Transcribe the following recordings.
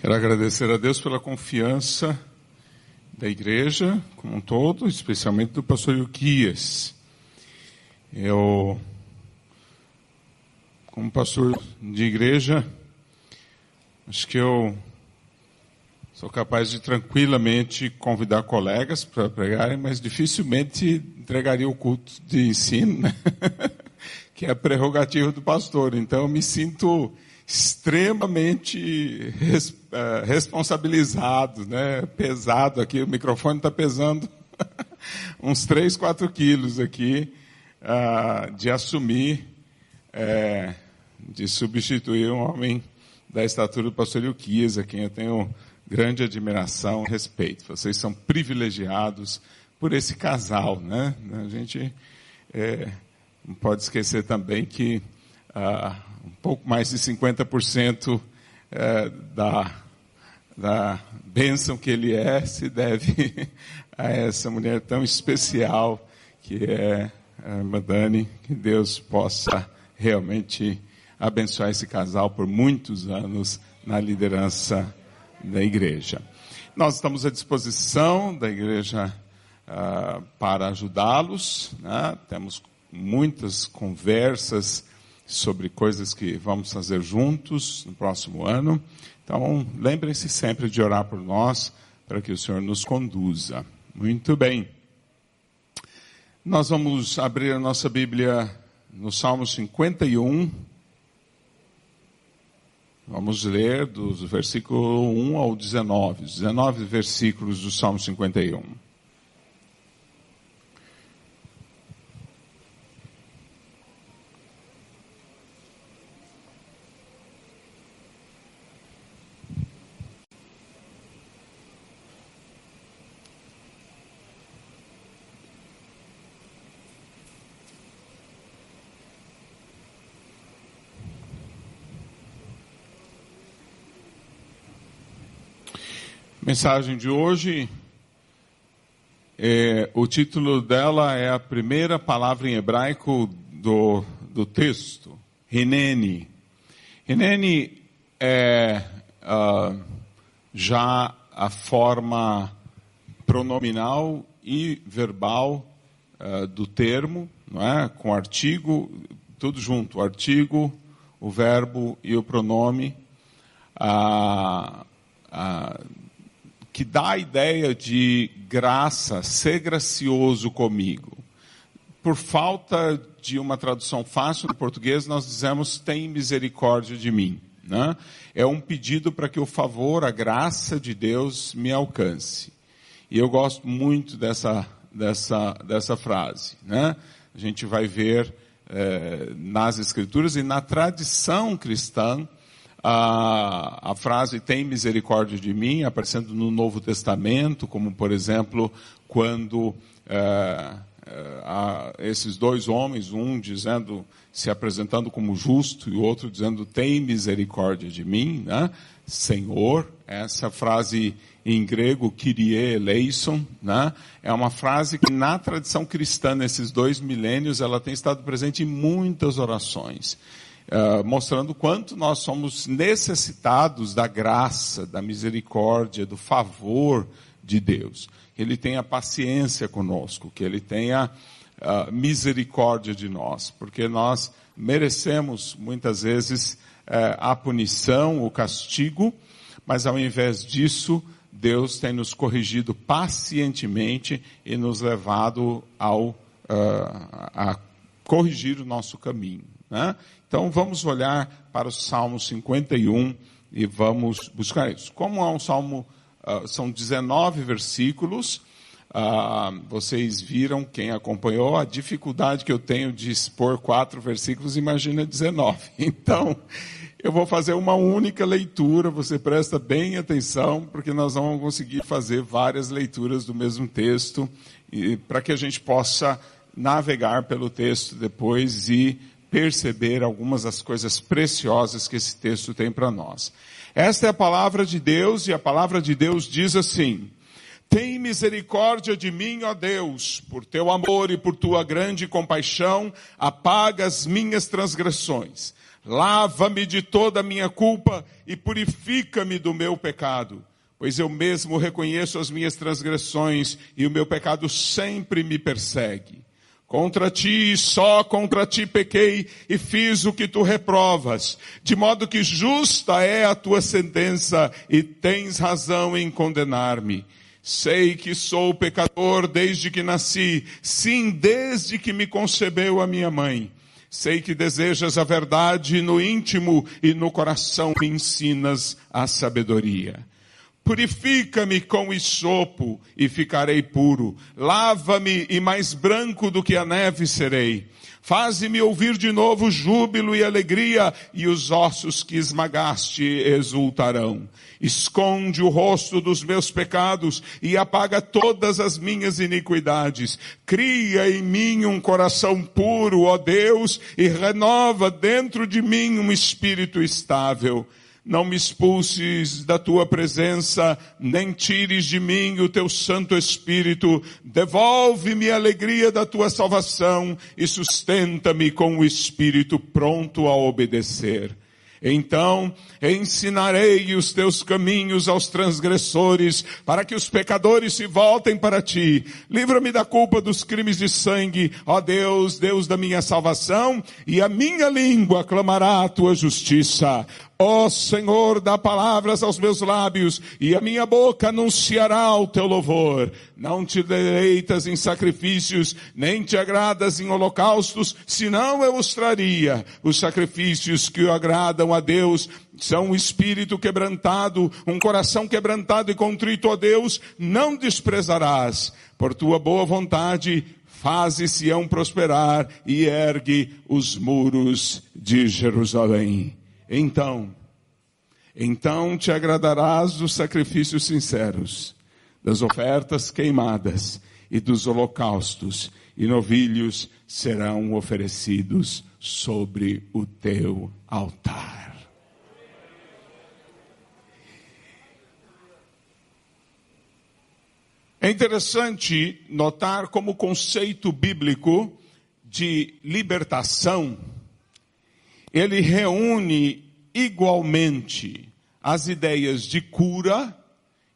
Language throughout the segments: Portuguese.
Quero agradecer a Deus pela confiança da igreja como um todo, especialmente do pastor Yuquias. Eu, como pastor de igreja, acho que eu sou capaz de tranquilamente convidar colegas para pregarem, mas dificilmente entregaria o culto de ensino, né? que é a prerrogativa do pastor. Então eu me sinto extremamente res, uh, responsabilizado, né? pesado aqui, o microfone está pesando uns 3, 4 quilos aqui, uh, de assumir, uh, de substituir um homem da estatura do pastor Ilquias, a quem eu tenho grande admiração e respeito. Vocês são privilegiados por esse casal, né? A gente é, não pode esquecer também que uh, um pouco mais de 50% é, da, da bênção que ele é se deve a essa mulher tão especial que é a irmã Dani. Que Deus possa realmente abençoar esse casal por muitos anos na liderança da igreja. Nós estamos à disposição da igreja uh, para ajudá-los. Né? Temos muitas conversas sobre coisas que vamos fazer juntos no próximo ano. Então, lembrem-se sempre de orar por nós, para que o Senhor nos conduza. Muito bem. Nós vamos abrir a nossa Bíblia no Salmo 51. Vamos ler dos versículos 1 ao 19, 19 versículos do Salmo 51. Mensagem de hoje, é, o título dela é a primeira palavra em hebraico do, do texto, Hineni. Hineni é uh, já a forma pronominal e verbal uh, do termo, não é? com artigo, tudo junto, o artigo, o verbo e o pronome. Uh, que dá a ideia de graça, ser gracioso comigo. Por falta de uma tradução fácil no português, nós dizemos tem misericórdia de mim. Né? É um pedido para que o favor, a graça de Deus me alcance. E eu gosto muito dessa, dessa, dessa frase. Né? A gente vai ver eh, nas Escrituras e na tradição cristã a, a frase tem misericórdia de mim, aparecendo no Novo Testamento, como por exemplo, quando é, é, esses dois homens, um dizendo, se apresentando como justo e o outro dizendo, tem misericórdia de mim, né? Senhor, essa frase em grego, Kyrie eleison, né? é uma frase que na tradição cristã, nesses dois milênios, ela tem estado presente em muitas orações. Uh, mostrando quanto nós somos necessitados da graça, da misericórdia, do favor de Deus. Que Ele tenha paciência conosco, que Ele tenha uh, misericórdia de nós, porque nós merecemos muitas vezes uh, a punição, o castigo, mas ao invés disso, Deus tem nos corrigido pacientemente e nos levado ao, a corrigir o nosso caminho. Né? Então vamos olhar para o Salmo 51 e vamos buscar isso. Como é um salmo, uh, são 19 versículos, uh, vocês viram, quem acompanhou, a dificuldade que eu tenho de expor quatro versículos, imagina 19. Então, eu vou fazer uma única leitura, você presta bem atenção, porque nós vamos conseguir fazer várias leituras do mesmo texto, para que a gente possa navegar pelo texto depois e perceber algumas das coisas preciosas que esse texto tem para nós. Esta é a palavra de Deus e a palavra de Deus diz assim: Tem misericórdia de mim, ó Deus, por teu amor e por tua grande compaixão, apaga as minhas transgressões. Lava-me de toda a minha culpa e purifica-me do meu pecado, pois eu mesmo reconheço as minhas transgressões e o meu pecado sempre me persegue. Contra ti, só contra ti pequei e fiz o que tu reprovas, de modo que justa é a tua sentença e tens razão em condenar-me. Sei que sou pecador desde que nasci, sim, desde que me concebeu a minha mãe. Sei que desejas a verdade no íntimo e no coração me ensinas a sabedoria. Purifica-me com isopo e ficarei puro. Lava-me e mais branco do que a neve serei. Faze-me ouvir de novo júbilo e alegria, e os ossos que esmagaste exultarão. Esconde o rosto dos meus pecados e apaga todas as minhas iniquidades. Cria em mim um coração puro, ó Deus, e renova dentro de mim um espírito estável não me expulses da tua presença, nem tires de mim o teu Santo Espírito. Devolve-me a alegria da tua salvação e sustenta-me com o espírito pronto a obedecer. Então ensinarei os teus caminhos aos transgressores, para que os pecadores se voltem para ti. Livra-me da culpa dos crimes de sangue, ó Deus, Deus da minha salvação, e a minha língua clamará a tua justiça. Ó Senhor, dá palavras aos meus lábios e a minha boca anunciará o teu louvor. Não te deleitas em sacrifícios, nem te agradas em holocaustos, senão eu os traria. Os sacrifícios que agradam a Deus são um espírito quebrantado, um coração quebrantado e contrito a Deus, não desprezarás. Por tua boa vontade, faze Sião prosperar e ergue os muros de Jerusalém. Então, então te agradarás dos sacrifícios sinceros, das ofertas queimadas e dos holocaustos, e novilhos serão oferecidos sobre o teu altar. É interessante notar como o conceito bíblico de libertação ele reúne igualmente as ideias de cura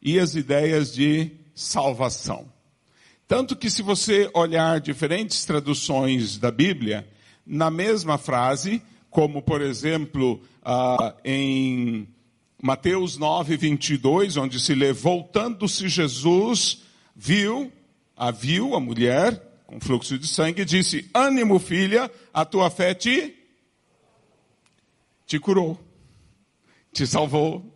e as ideias de salvação. Tanto que se você olhar diferentes traduções da Bíblia, na mesma frase, como por exemplo uh, em Mateus 9, 22, onde se lê, voltando-se Jesus, viu, a viu, a mulher, com fluxo de sangue, e disse, ânimo filha, a tua fé te te curou, te salvou,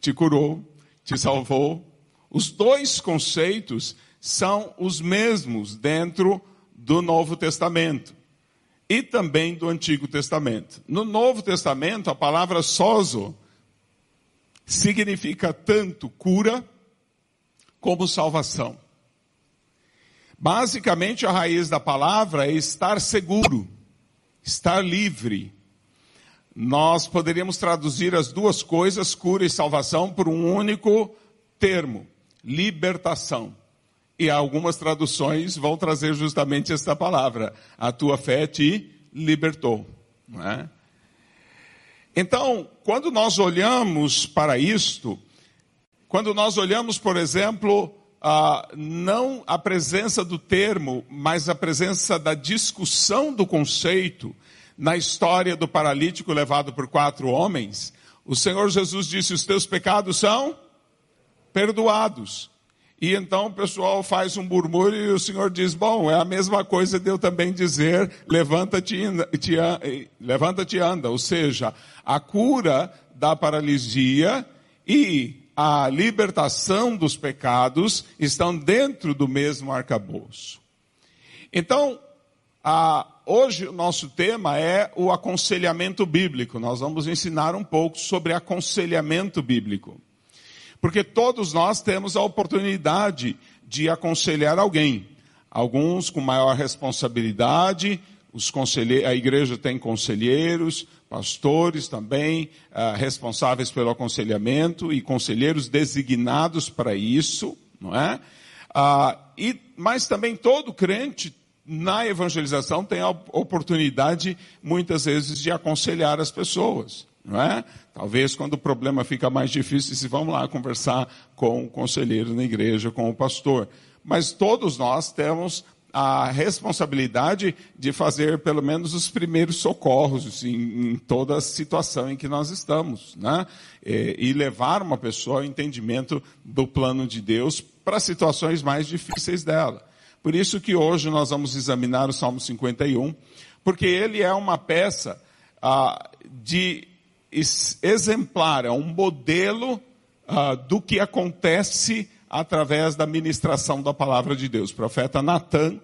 te curou, te salvou. Os dois conceitos são os mesmos dentro do Novo Testamento e também do Antigo Testamento. No Novo Testamento, a palavra sozo significa tanto cura como salvação. Basicamente, a raiz da palavra é estar seguro, estar livre, nós poderíamos traduzir as duas coisas, cura e salvação, por um único termo: libertação. E algumas traduções vão trazer justamente esta palavra: a tua fé te libertou. É? Então, quando nós olhamos para isto, quando nós olhamos, por exemplo, a, não a presença do termo, mas a presença da discussão do conceito, na história do paralítico levado por quatro homens, o Senhor Jesus disse: Os teus pecados são perdoados. E então o pessoal faz um murmúrio e o Senhor diz: Bom, é a mesma coisa de eu também dizer: levanta-te levanta e anda. Ou seja, a cura da paralisia e a libertação dos pecados estão dentro do mesmo arcabouço. Então, a hoje o nosso tema é o aconselhamento bíblico. Nós vamos ensinar um pouco sobre aconselhamento bíblico. Porque todos nós temos a oportunidade de aconselhar alguém. Alguns com maior responsabilidade, os a igreja tem conselheiros, pastores também, uh, responsáveis pelo aconselhamento e conselheiros designados para isso, não é? Uh, e, mas também todo crente na evangelização tem a oportunidade, muitas vezes, de aconselhar as pessoas. Não é? Talvez quando o problema fica mais difícil, se vamos lá conversar com o conselheiro na igreja, com o pastor. Mas todos nós temos a responsabilidade de fazer pelo menos os primeiros socorros em, em toda a situação em que nós estamos, né? E, e levar uma pessoa ao entendimento do plano de Deus para situações mais difíceis dela. Por isso que hoje nós vamos examinar o Salmo 51, porque ele é uma peça ah, de exemplar, é um modelo ah, do que acontece através da ministração da palavra de Deus. O profeta Natan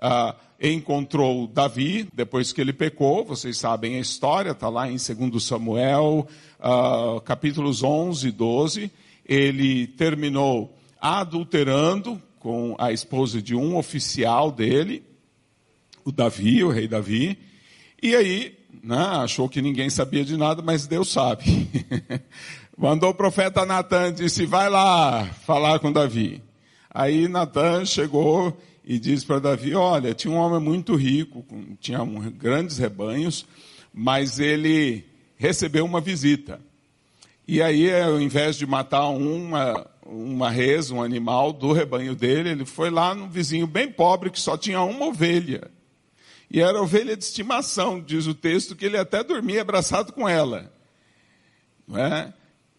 ah, encontrou Davi depois que ele pecou, vocês sabem a história, está lá em 2 Samuel, ah, capítulos 11 e 12. Ele terminou adulterando com a esposa de um oficial dele, o Davi, o rei Davi, e aí né, achou que ninguém sabia de nada, mas Deus sabe. Mandou o profeta Natan, disse, vai lá falar com Davi. Aí Natan chegou e disse para Davi, olha, tinha um homem muito rico, tinha um, grandes rebanhos, mas ele recebeu uma visita. E aí, ao invés de matar uma, uma res, um animal do rebanho dele, ele foi lá num vizinho bem pobre que só tinha uma ovelha. E era ovelha de estimação, diz o texto, que ele até dormia abraçado com ela. Não é?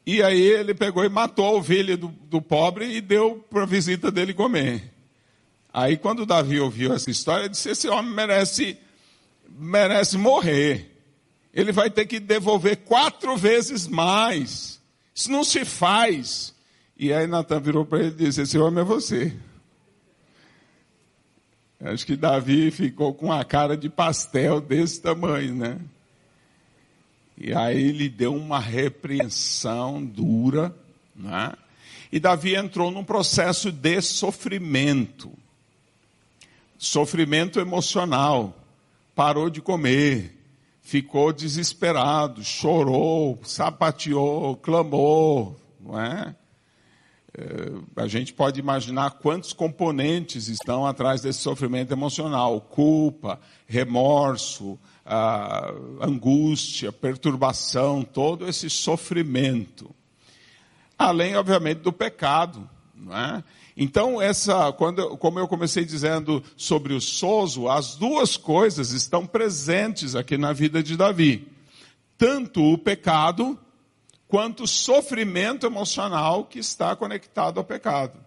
E aí ele pegou e matou a ovelha do, do pobre e deu para a visita dele comer. Aí quando Davi ouviu essa história, disse, esse homem merece, merece morrer. Ele vai ter que devolver quatro vezes mais. Isso não se faz. E aí Natan virou para ele e disse: Esse homem é você. Acho que Davi ficou com a cara de pastel desse tamanho, né? E aí ele deu uma repreensão dura, né? E Davi entrou num processo de sofrimento. Sofrimento emocional. Parou de comer, ficou desesperado, chorou, sapateou, clamou, não é? Eh, a gente pode imaginar quantos componentes estão atrás desse sofrimento emocional: culpa, remorso, angústia, perturbação, todo esse sofrimento. Além, obviamente, do pecado. É? Então, essa, quando, como eu comecei dizendo sobre o sozo, as duas coisas estão presentes aqui na vida de Davi. Tanto o pecado, quanto sofrimento emocional que está conectado ao pecado.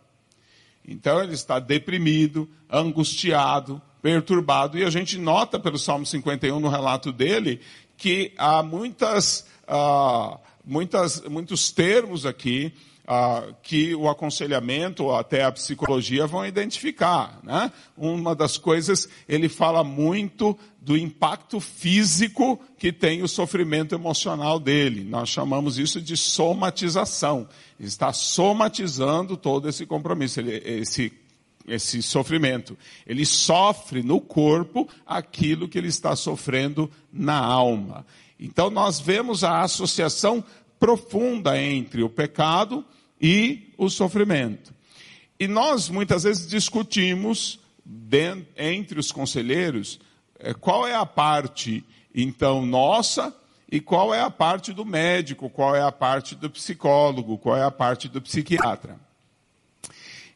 Então ele está deprimido, angustiado, perturbado, e a gente nota pelo Salmo 51 no relato dele que há muitas, uh, muitas, muitos termos aqui uh, que o aconselhamento ou até a psicologia vão identificar. Né? Uma das coisas, ele fala muito do impacto físico que tem o sofrimento emocional dele. Nós chamamos isso de somatização. Ele está somatizando todo esse compromisso, esse esse sofrimento. Ele sofre no corpo aquilo que ele está sofrendo na alma. Então nós vemos a associação profunda entre o pecado e o sofrimento. E nós muitas vezes discutimos dentro, entre os conselheiros eh, qual é a parte então nossa e qual é a parte do médico, qual é a parte do psicólogo, qual é a parte do psiquiatra.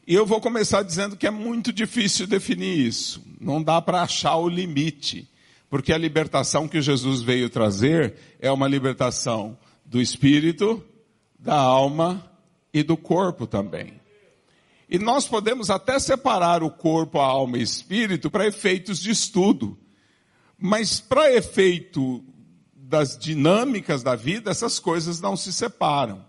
E eu vou começar dizendo que é muito difícil definir isso. Não dá para achar o limite. Porque a libertação que Jesus veio trazer é uma libertação do espírito, da alma e do corpo também. E nós podemos até separar o corpo, a alma e espírito para efeitos de estudo. Mas para efeito das dinâmicas da vida, essas coisas não se separam.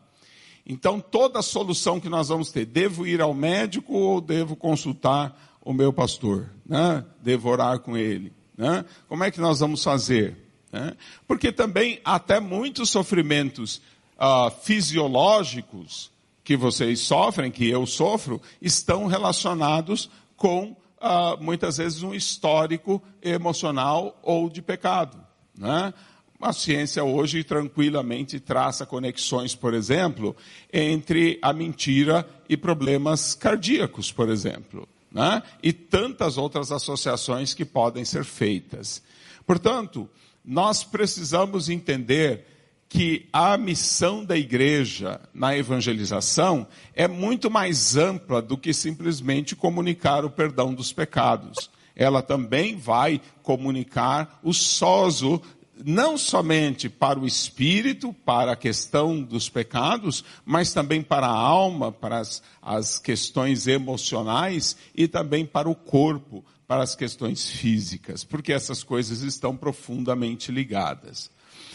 Então, toda solução que nós vamos ter, devo ir ao médico ou devo consultar o meu pastor? Né? Devo orar com ele? Né? Como é que nós vamos fazer? Né? Porque também até muitos sofrimentos uh, fisiológicos que vocês sofrem, que eu sofro, estão relacionados com uh, muitas vezes um histórico emocional ou de pecado. Né? A ciência hoje tranquilamente traça conexões, por exemplo, entre a mentira e problemas cardíacos, por exemplo. né? e tantas outras associações que podem ser feitas. Portanto, nós precisamos entender que a missão da igreja na evangelização é muito mais ampla do que simplesmente comunicar o perdão dos pecados. Ela também vai comunicar o sozo não somente para o espírito, para a questão dos pecados, mas também para a alma, para as, as questões emocionais e também para o corpo, para as questões físicas, porque essas coisas estão profundamente ligadas.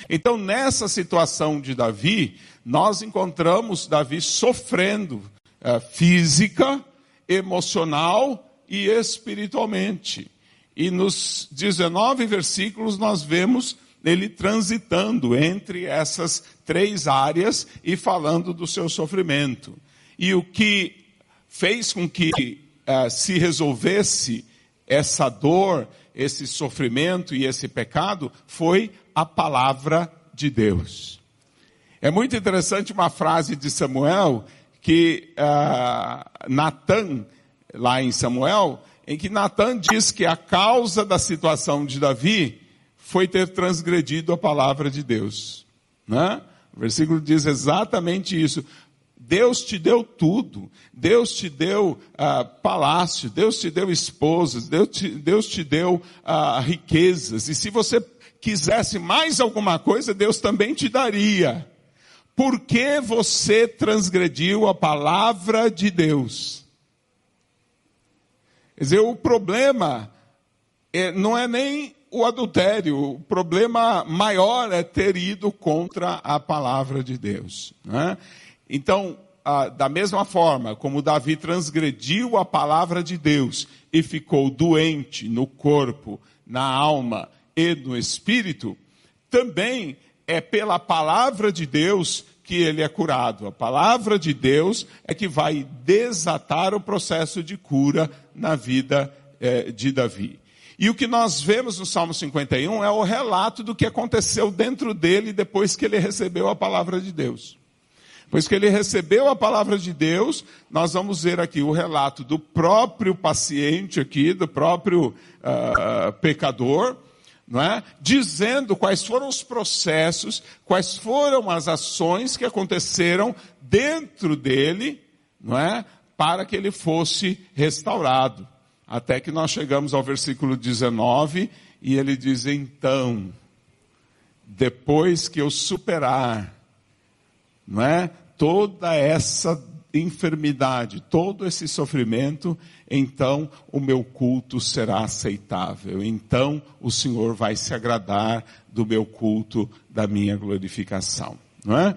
Então, nessa situação de Davi, nós encontramos Davi sofrendo é, física, emocional e espiritualmente. E nos 19 versículos nós vemos ele transitando entre essas três áreas e falando do seu sofrimento. E o que fez com que uh, se resolvesse essa dor, esse sofrimento e esse pecado foi a palavra de Deus. É muito interessante uma frase de Samuel que uh, Natan, lá em Samuel, em que Natan diz que a causa da situação de Davi foi ter transgredido a palavra de Deus. Né? O versículo diz exatamente isso. Deus te deu tudo. Deus te deu uh, palácio, Deus te deu esposas, Deus te, Deus te deu uh, riquezas. E se você quisesse mais alguma coisa, Deus também te daria. Por que você transgrediu a palavra de Deus? Quer dizer, o problema é, não é nem o adultério. O problema maior é ter ido contra a palavra de Deus. Né? Então, da mesma forma como Davi transgrediu a palavra de Deus e ficou doente no corpo, na alma e no espírito, também é pela palavra de Deus que ele é curado. A palavra de Deus é que vai desatar o processo de cura na vida eh, de Davi. E o que nós vemos no Salmo 51 é o relato do que aconteceu dentro dele depois que ele recebeu a palavra de Deus. Pois que ele recebeu a palavra de Deus, nós vamos ver aqui o relato do próprio paciente aqui, do próprio uh, pecador, não é? Dizendo quais foram os processos, quais foram as ações que aconteceram dentro dele, não é? Para que ele fosse restaurado. Até que nós chegamos ao versículo 19 e ele diz: Então, depois que eu superar, não é? Toda essa enfermidade, todo esse sofrimento, então o meu culto será aceitável. Então o Senhor vai se agradar do meu culto, da minha glorificação, não é?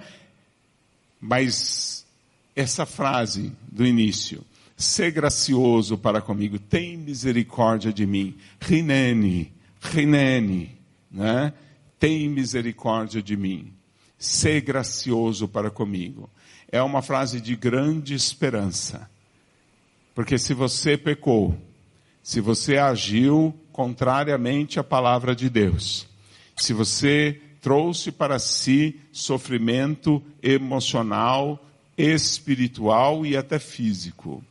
Mas essa frase do início, Sê gracioso para comigo, tem misericórdia de mim. Rinene, rinene, né? Tem misericórdia de mim. Sê gracioso para comigo. É uma frase de grande esperança. Porque se você pecou, se você agiu contrariamente à palavra de Deus, se você trouxe para si sofrimento emocional, espiritual e até físico,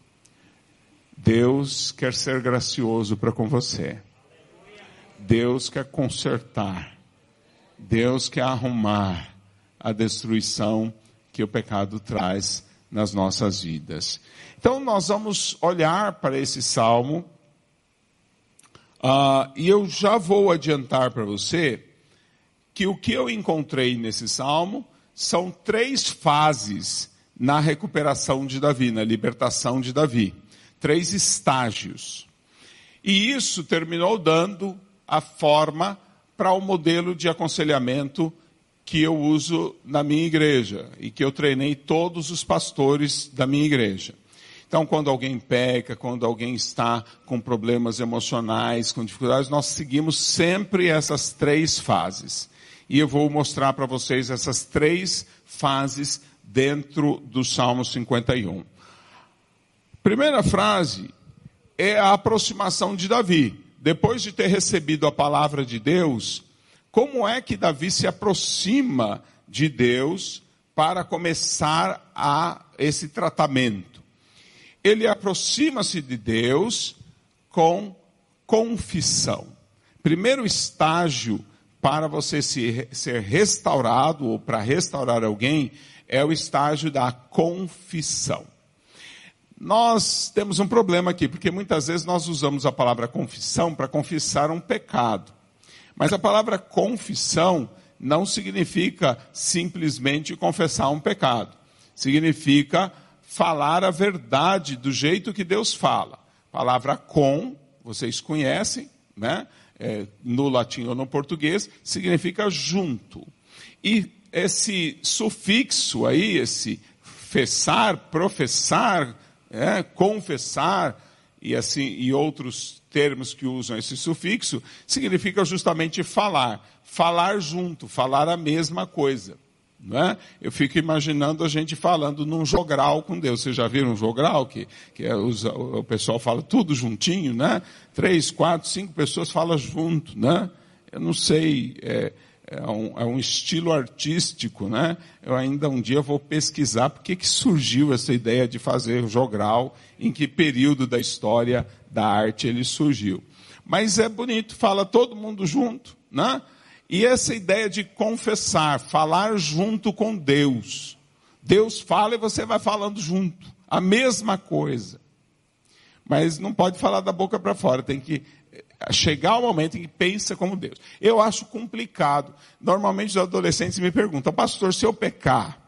Deus quer ser gracioso para com você. Deus quer consertar. Deus quer arrumar a destruição que o pecado traz nas nossas vidas. Então nós vamos olhar para esse salmo uh, e eu já vou adiantar para você que o que eu encontrei nesse salmo são três fases na recuperação de Davi, na libertação de Davi três estágios. E isso terminou dando a forma para o modelo de aconselhamento que eu uso na minha igreja e que eu treinei todos os pastores da minha igreja. Então, quando alguém peca, quando alguém está com problemas emocionais, com dificuldades, nós seguimos sempre essas três fases. E eu vou mostrar para vocês essas três fases dentro do Salmo 51. Primeira frase é a aproximação de Davi. Depois de ter recebido a palavra de Deus, como é que Davi se aproxima de Deus para começar a esse tratamento? ele aproxima-se de Deus com confissão. Primeiro estágio para você se, ser restaurado ou para restaurar alguém é o estágio da confissão. Nós temos um problema aqui, porque muitas vezes nós usamos a palavra confissão para confessar um pecado. Mas a palavra confissão não significa simplesmente confessar um pecado. Significa falar a verdade do jeito que Deus fala. A palavra com, vocês conhecem, né? É, no latim ou no português, significa junto. E esse sufixo aí, esse fessar, professar, é, confessar e assim e outros termos que usam esse sufixo significa justamente falar, falar junto, falar a mesma coisa. É? Eu fico imaginando a gente falando num jogral com Deus. Vocês já viram um jogral que, que é, o pessoal fala tudo juntinho, né? Três, quatro, cinco pessoas falam junto, né? Eu não sei. É, é um, é um, estilo artístico, né? Eu ainda um dia vou pesquisar por que surgiu essa ideia de fazer jogral, em que período da história da arte ele surgiu. Mas é bonito, fala todo mundo junto, né? E essa ideia de confessar, falar junto com Deus. Deus fala e você vai falando junto, a mesma coisa. Mas não pode falar da boca para fora, tem que chegar o momento em que pensa como Deus. Eu acho complicado. Normalmente os adolescentes me perguntam, pastor, se eu pecar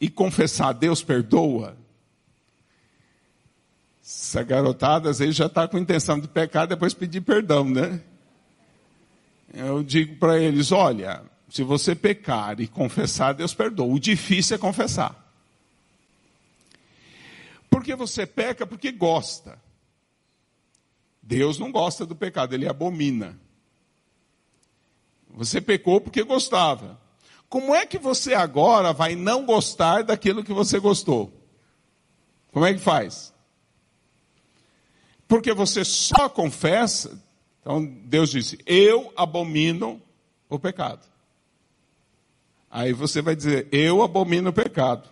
e confessar, Deus perdoa? Essa garotada às vezes já está com intenção de pecar, depois pedir perdão, né? Eu digo para eles: olha, se você pecar e confessar, Deus perdoa. O difícil é confessar. Porque você peca porque gosta. Deus não gosta do pecado, ele abomina. Você pecou porque gostava. Como é que você agora vai não gostar daquilo que você gostou? Como é que faz? Porque você só confessa. Então Deus disse: Eu abomino o pecado. Aí você vai dizer: Eu abomino o pecado.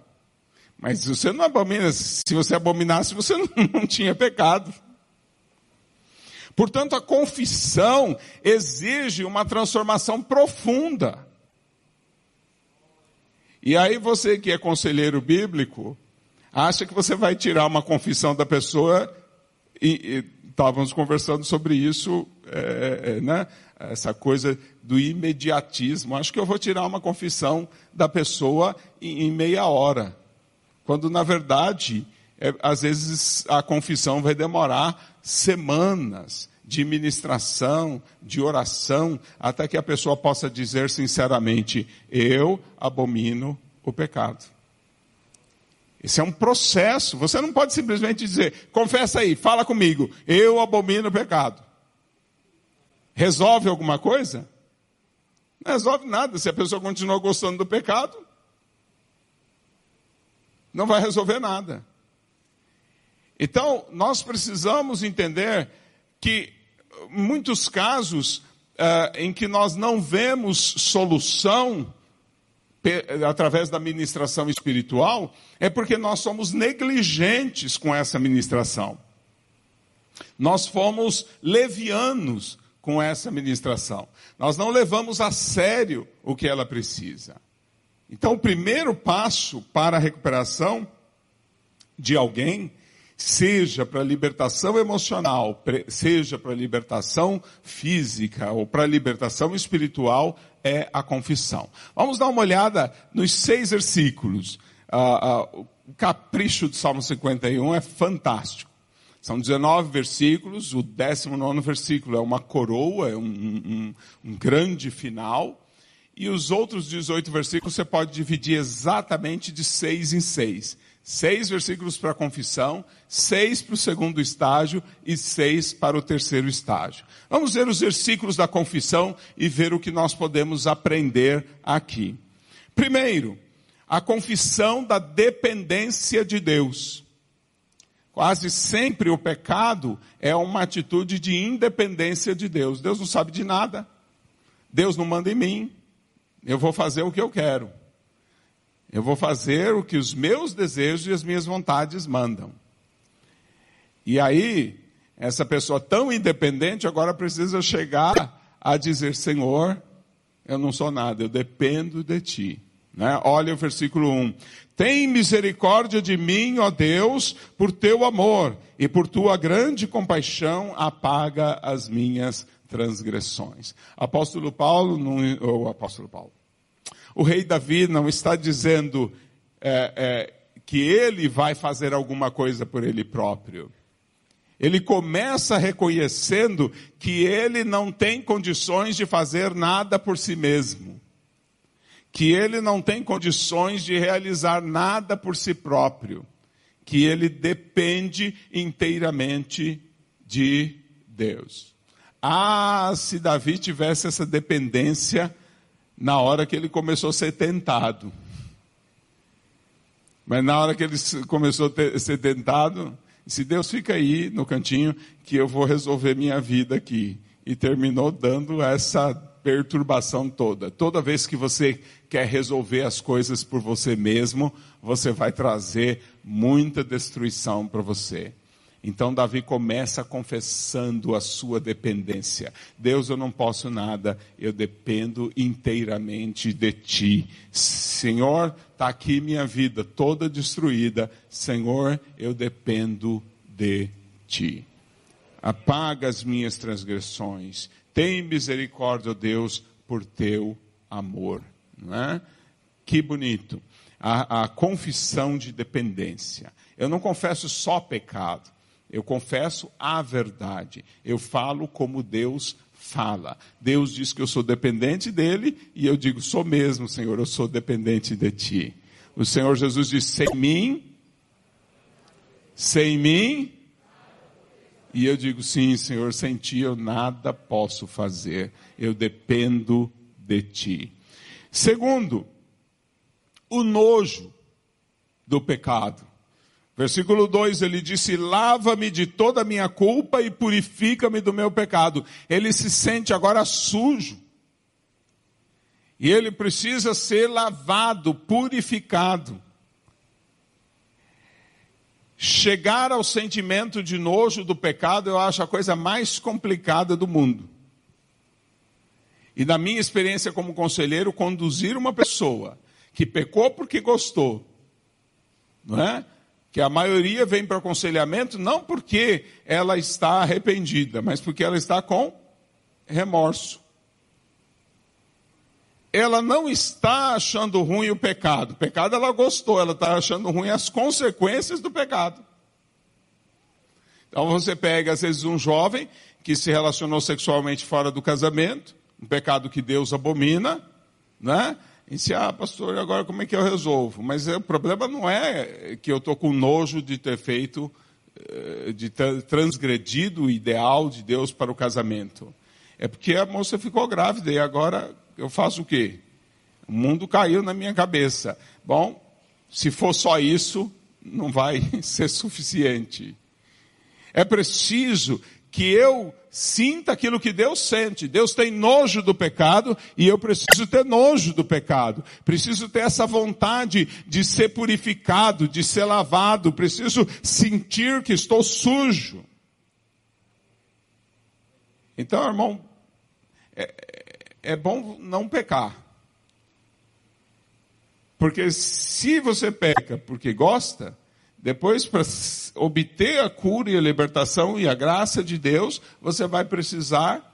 Mas você não abomina, se você abominasse, você não, não tinha pecado. Portanto, a confissão exige uma transformação profunda. E aí você que é conselheiro bíblico, acha que você vai tirar uma confissão da pessoa e, estávamos conversando sobre isso, é, é, né? Essa coisa do imediatismo. Acho que eu vou tirar uma confissão da pessoa em, em meia hora, quando na verdade, é, às vezes a confissão vai demorar semanas de ministração, de oração, até que a pessoa possa dizer sinceramente: Eu abomino o pecado. Esse é um processo. Você não pode simplesmente dizer, confessa aí, fala comigo, eu abomino o pecado. Resolve alguma coisa? Não resolve nada. Se a pessoa continua gostando do pecado, não vai resolver nada. Então, nós precisamos entender que muitos casos uh, em que nós não vemos solução através da ministração espiritual, é porque nós somos negligentes com essa ministração. Nós fomos levianos com essa ministração. Nós não levamos a sério o que ela precisa. Então, o primeiro passo para a recuperação de alguém seja para libertação emocional, seja para libertação física ou para libertação espiritual, é a confissão. Vamos dar uma olhada nos seis versículos. Ah, ah, o capricho do Salmo 51 é fantástico. São 19 versículos, o 19 versículo é uma coroa, é um, um, um grande final. E os outros 18 versículos você pode dividir exatamente de seis em seis. Seis versículos para a confissão, seis para o segundo estágio e seis para o terceiro estágio. Vamos ver os versículos da confissão e ver o que nós podemos aprender aqui. Primeiro, a confissão da dependência de Deus. Quase sempre o pecado é uma atitude de independência de Deus. Deus não sabe de nada. Deus não manda em mim. Eu vou fazer o que eu quero. Eu vou fazer o que os meus desejos e as minhas vontades mandam. E aí, essa pessoa tão independente agora precisa chegar a dizer: Senhor, eu não sou nada, eu dependo de ti. Né? Olha o versículo 1. Tem misericórdia de mim, ó Deus, por teu amor, e por tua grande compaixão apaga as minhas transgressões. Apóstolo Paulo, ou apóstolo Paulo, o rei Davi não está dizendo é, é, que ele vai fazer alguma coisa por ele próprio. Ele começa reconhecendo que ele não tem condições de fazer nada por si mesmo que ele não tem condições de realizar nada por si próprio, que ele depende inteiramente de Deus. Ah, se Davi tivesse essa dependência na hora que ele começou a ser tentado. Mas na hora que ele começou a ser tentado, se Deus fica aí no cantinho, que eu vou resolver minha vida aqui. E terminou dando essa perturbação toda. Toda vez que você quer resolver as coisas por você mesmo, você vai trazer muita destruição para você. Então Davi começa confessando a sua dependência. Deus, eu não posso nada, eu dependo inteiramente de ti. Senhor, está aqui minha vida toda destruída. Senhor, eu dependo de ti. Apaga as minhas transgressões. Tem misericórdia, Deus, por teu amor. Não é? Que bonito. A, a confissão de dependência. Eu não confesso só pecado. Eu confesso a verdade. Eu falo como Deus fala. Deus diz que eu sou dependente dele e eu digo, sou mesmo, Senhor, eu sou dependente de ti. O Senhor Jesus diz, sem mim, sem mim, e eu digo, sim, Senhor, sem ti eu nada posso fazer. Eu dependo de ti. Segundo, o nojo do pecado. Versículo 2, ele disse: Lava-me de toda a minha culpa e purifica-me do meu pecado. Ele se sente agora sujo. E ele precisa ser lavado, purificado. Chegar ao sentimento de nojo do pecado, eu acho a coisa mais complicada do mundo. E na minha experiência como conselheiro, conduzir uma pessoa que pecou porque gostou, não é? Que a maioria vem para aconselhamento não porque ela está arrependida, mas porque ela está com remorso. Ela não está achando ruim o pecado. O pecado ela gostou, ela está achando ruim as consequências do pecado. Então você pega, às vezes, um jovem que se relacionou sexualmente fora do casamento, um pecado que Deus abomina, né? E se, ah, pastor, agora como é que eu resolvo? Mas é, o problema não é que eu estou com nojo de ter feito, eh, de ter transgredido o ideal de Deus para o casamento. É porque a moça ficou grávida e agora eu faço o quê? O mundo caiu na minha cabeça. Bom, se for só isso, não vai ser suficiente. É preciso que eu sinta aquilo que Deus sente. Deus tem nojo do pecado e eu preciso ter nojo do pecado. Preciso ter essa vontade de ser purificado, de ser lavado. Preciso sentir que estou sujo. Então, irmão, é, é bom não pecar. Porque se você peca porque gosta, depois, para obter a cura e a libertação e a graça de Deus, você vai precisar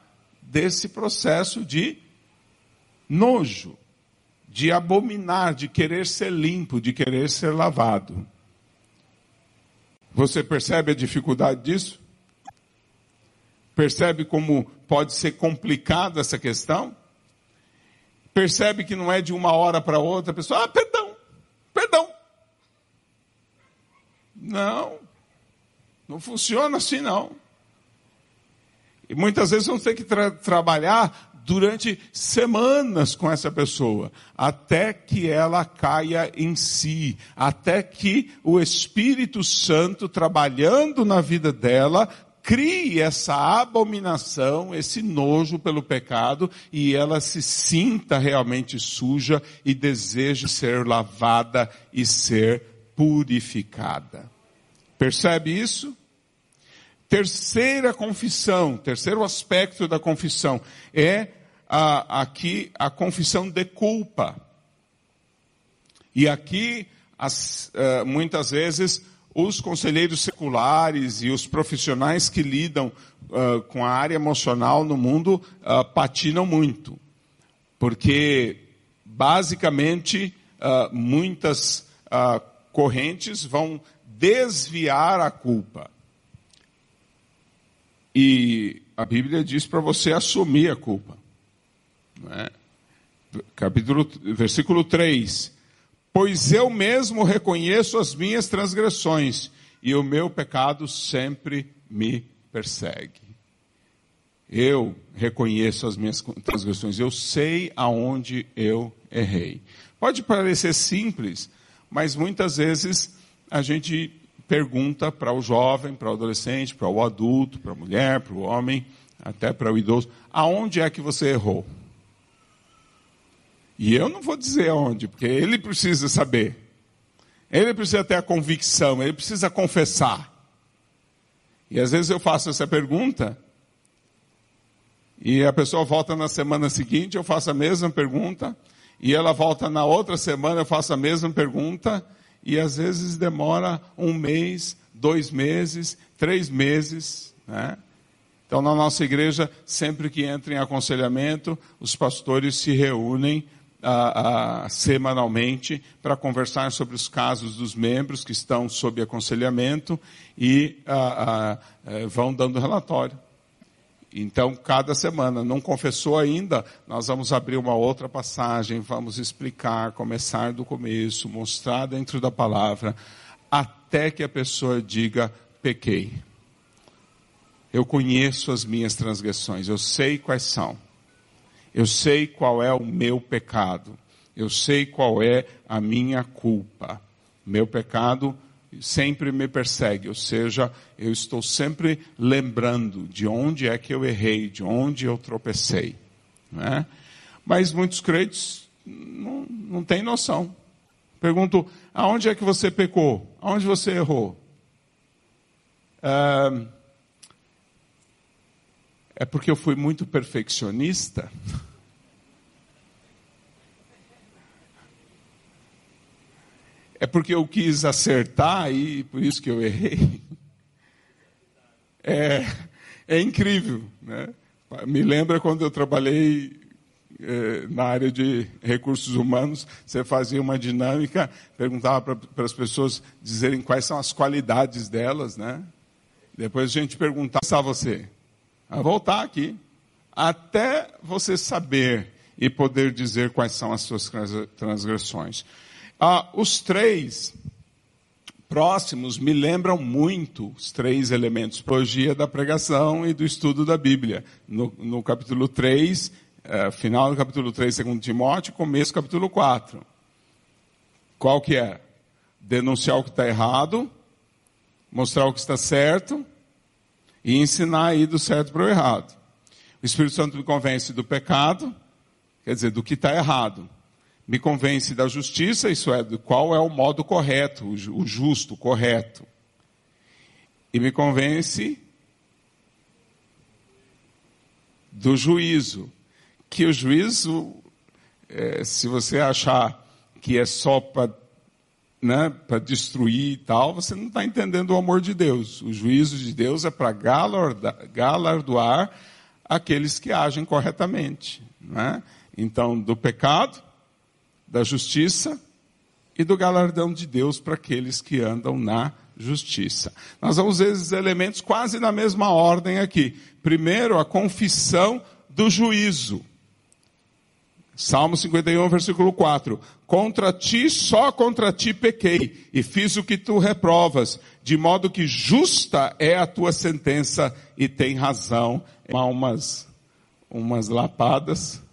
desse processo de nojo, de abominar, de querer ser limpo, de querer ser lavado. Você percebe a dificuldade disso? Percebe como pode ser complicada essa questão? Percebe que não é de uma hora para outra, a pessoa, ah, perdão, perdão, não, não funciona assim não. E muitas vezes vamos ter que tra trabalhar durante semanas com essa pessoa, até que ela caia em si, até que o Espírito Santo, trabalhando na vida dela, crie essa abominação, esse nojo pelo pecado, e ela se sinta realmente suja e deseje ser lavada e ser purificada. Percebe isso? terceira confissão, terceiro aspecto da confissão é a, aqui a confissão de culpa. E aqui, as, uh, muitas vezes, os conselheiros seculares e os profissionais que lidam uh, com a área emocional no mundo uh, patinam muito. Porque, basicamente, muitas correntes vão desviar a culpa. E a Bíblia diz para você assumir a culpa. É? Capítulo, versículo 3. Pois eu mesmo reconheço as minhas transgressões, e o meu pecado sempre me persegue. Eu reconheço as minhas transgressões, eu sei aonde eu errei. Pode parecer simples, mas muitas vezes a gente pergunta para o jovem, para o adolescente, para o adulto, para a mulher, para o homem, até para o idoso, aonde é que você errou? E eu não vou dizer aonde, porque ele precisa saber. Ele precisa ter a convicção, ele precisa confessar. E às vezes eu faço essa pergunta, e a pessoa volta na semana seguinte, eu faço a mesma pergunta, e ela volta na outra semana, eu faço a mesma pergunta, e às vezes demora um mês, dois meses, três meses. Né? Então, na nossa igreja, sempre que entra em aconselhamento, os pastores se reúnem semanalmente para conversar sobre os casos dos membros que estão sob aconselhamento e eh, vão dando relatório. Então, cada semana, não confessou ainda, nós vamos abrir uma outra passagem, vamos explicar, começar do começo, mostrar dentro da palavra, até que a pessoa diga: pequei. Eu conheço as minhas transgressões, eu sei quais são. Eu sei qual é o meu pecado. Eu sei qual é a minha culpa. Meu pecado sempre me persegue, ou seja, eu estou sempre lembrando de onde é que eu errei, de onde eu tropecei. Né? Mas muitos crentes não, não têm noção. Pergunto, aonde é que você pecou? Aonde você errou? É, é porque eu fui muito perfeccionista? É porque eu quis acertar e por isso que eu errei. É, é incrível. Né? Me lembra quando eu trabalhei é, na área de recursos humanos, você fazia uma dinâmica, perguntava para as pessoas dizerem quais são as qualidades delas, né? Depois a gente perguntava a você, a voltar aqui, até você saber e poder dizer quais são as suas transgressões. Ah, os três próximos me lembram muito os três elementos, teologia da pregação e do estudo da Bíblia. No, no capítulo 3, eh, final do capítulo 3, segundo Timóteo, começo do capítulo 4. Qual que é? Denunciar o que está errado, mostrar o que está certo e ensinar aí do certo para o errado. O Espírito Santo me convence do pecado, quer dizer, do que está errado me convence da justiça, isso é, de qual é o modo correto, o justo, correto. E me convence do juízo. Que o juízo, é, se você achar que é só para né, destruir e tal, você não está entendendo o amor de Deus. O juízo de Deus é para galardoar aqueles que agem corretamente. Né? Então, do pecado, da justiça e do galardão de Deus para aqueles que andam na justiça. Nós vamos ver esses elementos quase na mesma ordem aqui. Primeiro, a confissão do juízo. Salmo 51, versículo 4. Contra ti, só contra ti pequei, e fiz o que tu reprovas, de modo que justa é a tua sentença e tem razão. Umas, umas lapadas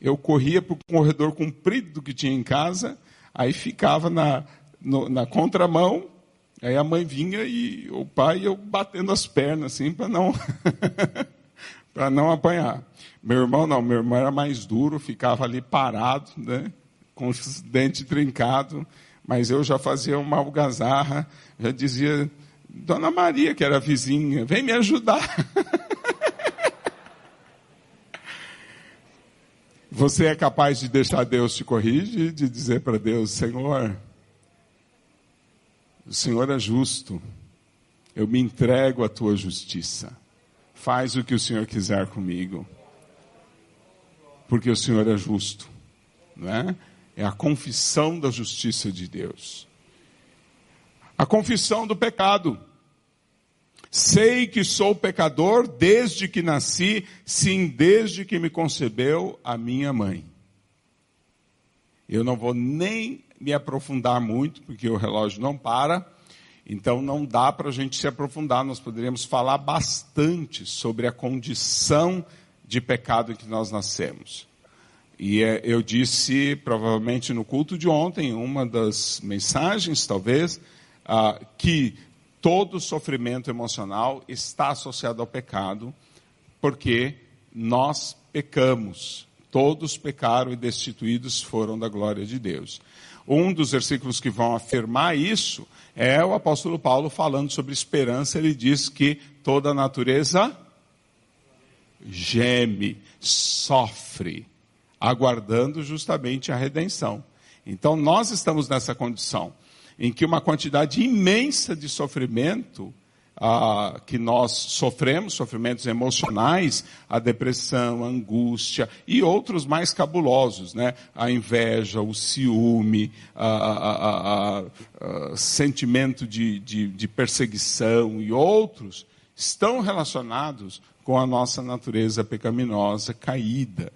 eu corria para o corredor comprido que tinha em casa, aí ficava na, no, na contramão, aí a mãe vinha e o pai eu batendo as pernas assim para não para não apanhar. Meu irmão não, meu irmão era mais duro, ficava ali parado, né, com os dentes trincados, mas eu já fazia uma algazarra, já dizia Dona Maria, que era vizinha, vem me ajudar. Você é capaz de deixar Deus te corrigir, de dizer para Deus, Senhor, o Senhor é justo, eu me entrego à tua justiça. Faz o que o Senhor quiser comigo. Porque o Senhor é justo, não é? É a confissão da justiça de Deus. A confissão do pecado. Sei que sou pecador desde que nasci, sim, desde que me concebeu a minha mãe. Eu não vou nem me aprofundar muito, porque o relógio não para, então não dá para a gente se aprofundar. Nós poderíamos falar bastante sobre a condição de pecado em que nós nascemos. E é, eu disse, provavelmente no culto de ontem, uma das mensagens, talvez, ah, que todo sofrimento emocional está associado ao pecado, porque nós pecamos. Todos pecaram e destituídos foram da glória de Deus. Um dos versículos que vão afirmar isso é o apóstolo Paulo falando sobre esperança. Ele diz que toda a natureza geme, sofre, aguardando justamente a redenção. Então nós estamos nessa condição em que uma quantidade imensa de sofrimento ah, que nós sofremos, sofrimentos emocionais, a depressão, a angústia e outros mais cabulosos, né? A inveja, o ciúme, a, sentimento de, de, de perseguição e outros estão relacionados com a nossa natureza pecaminosa caída.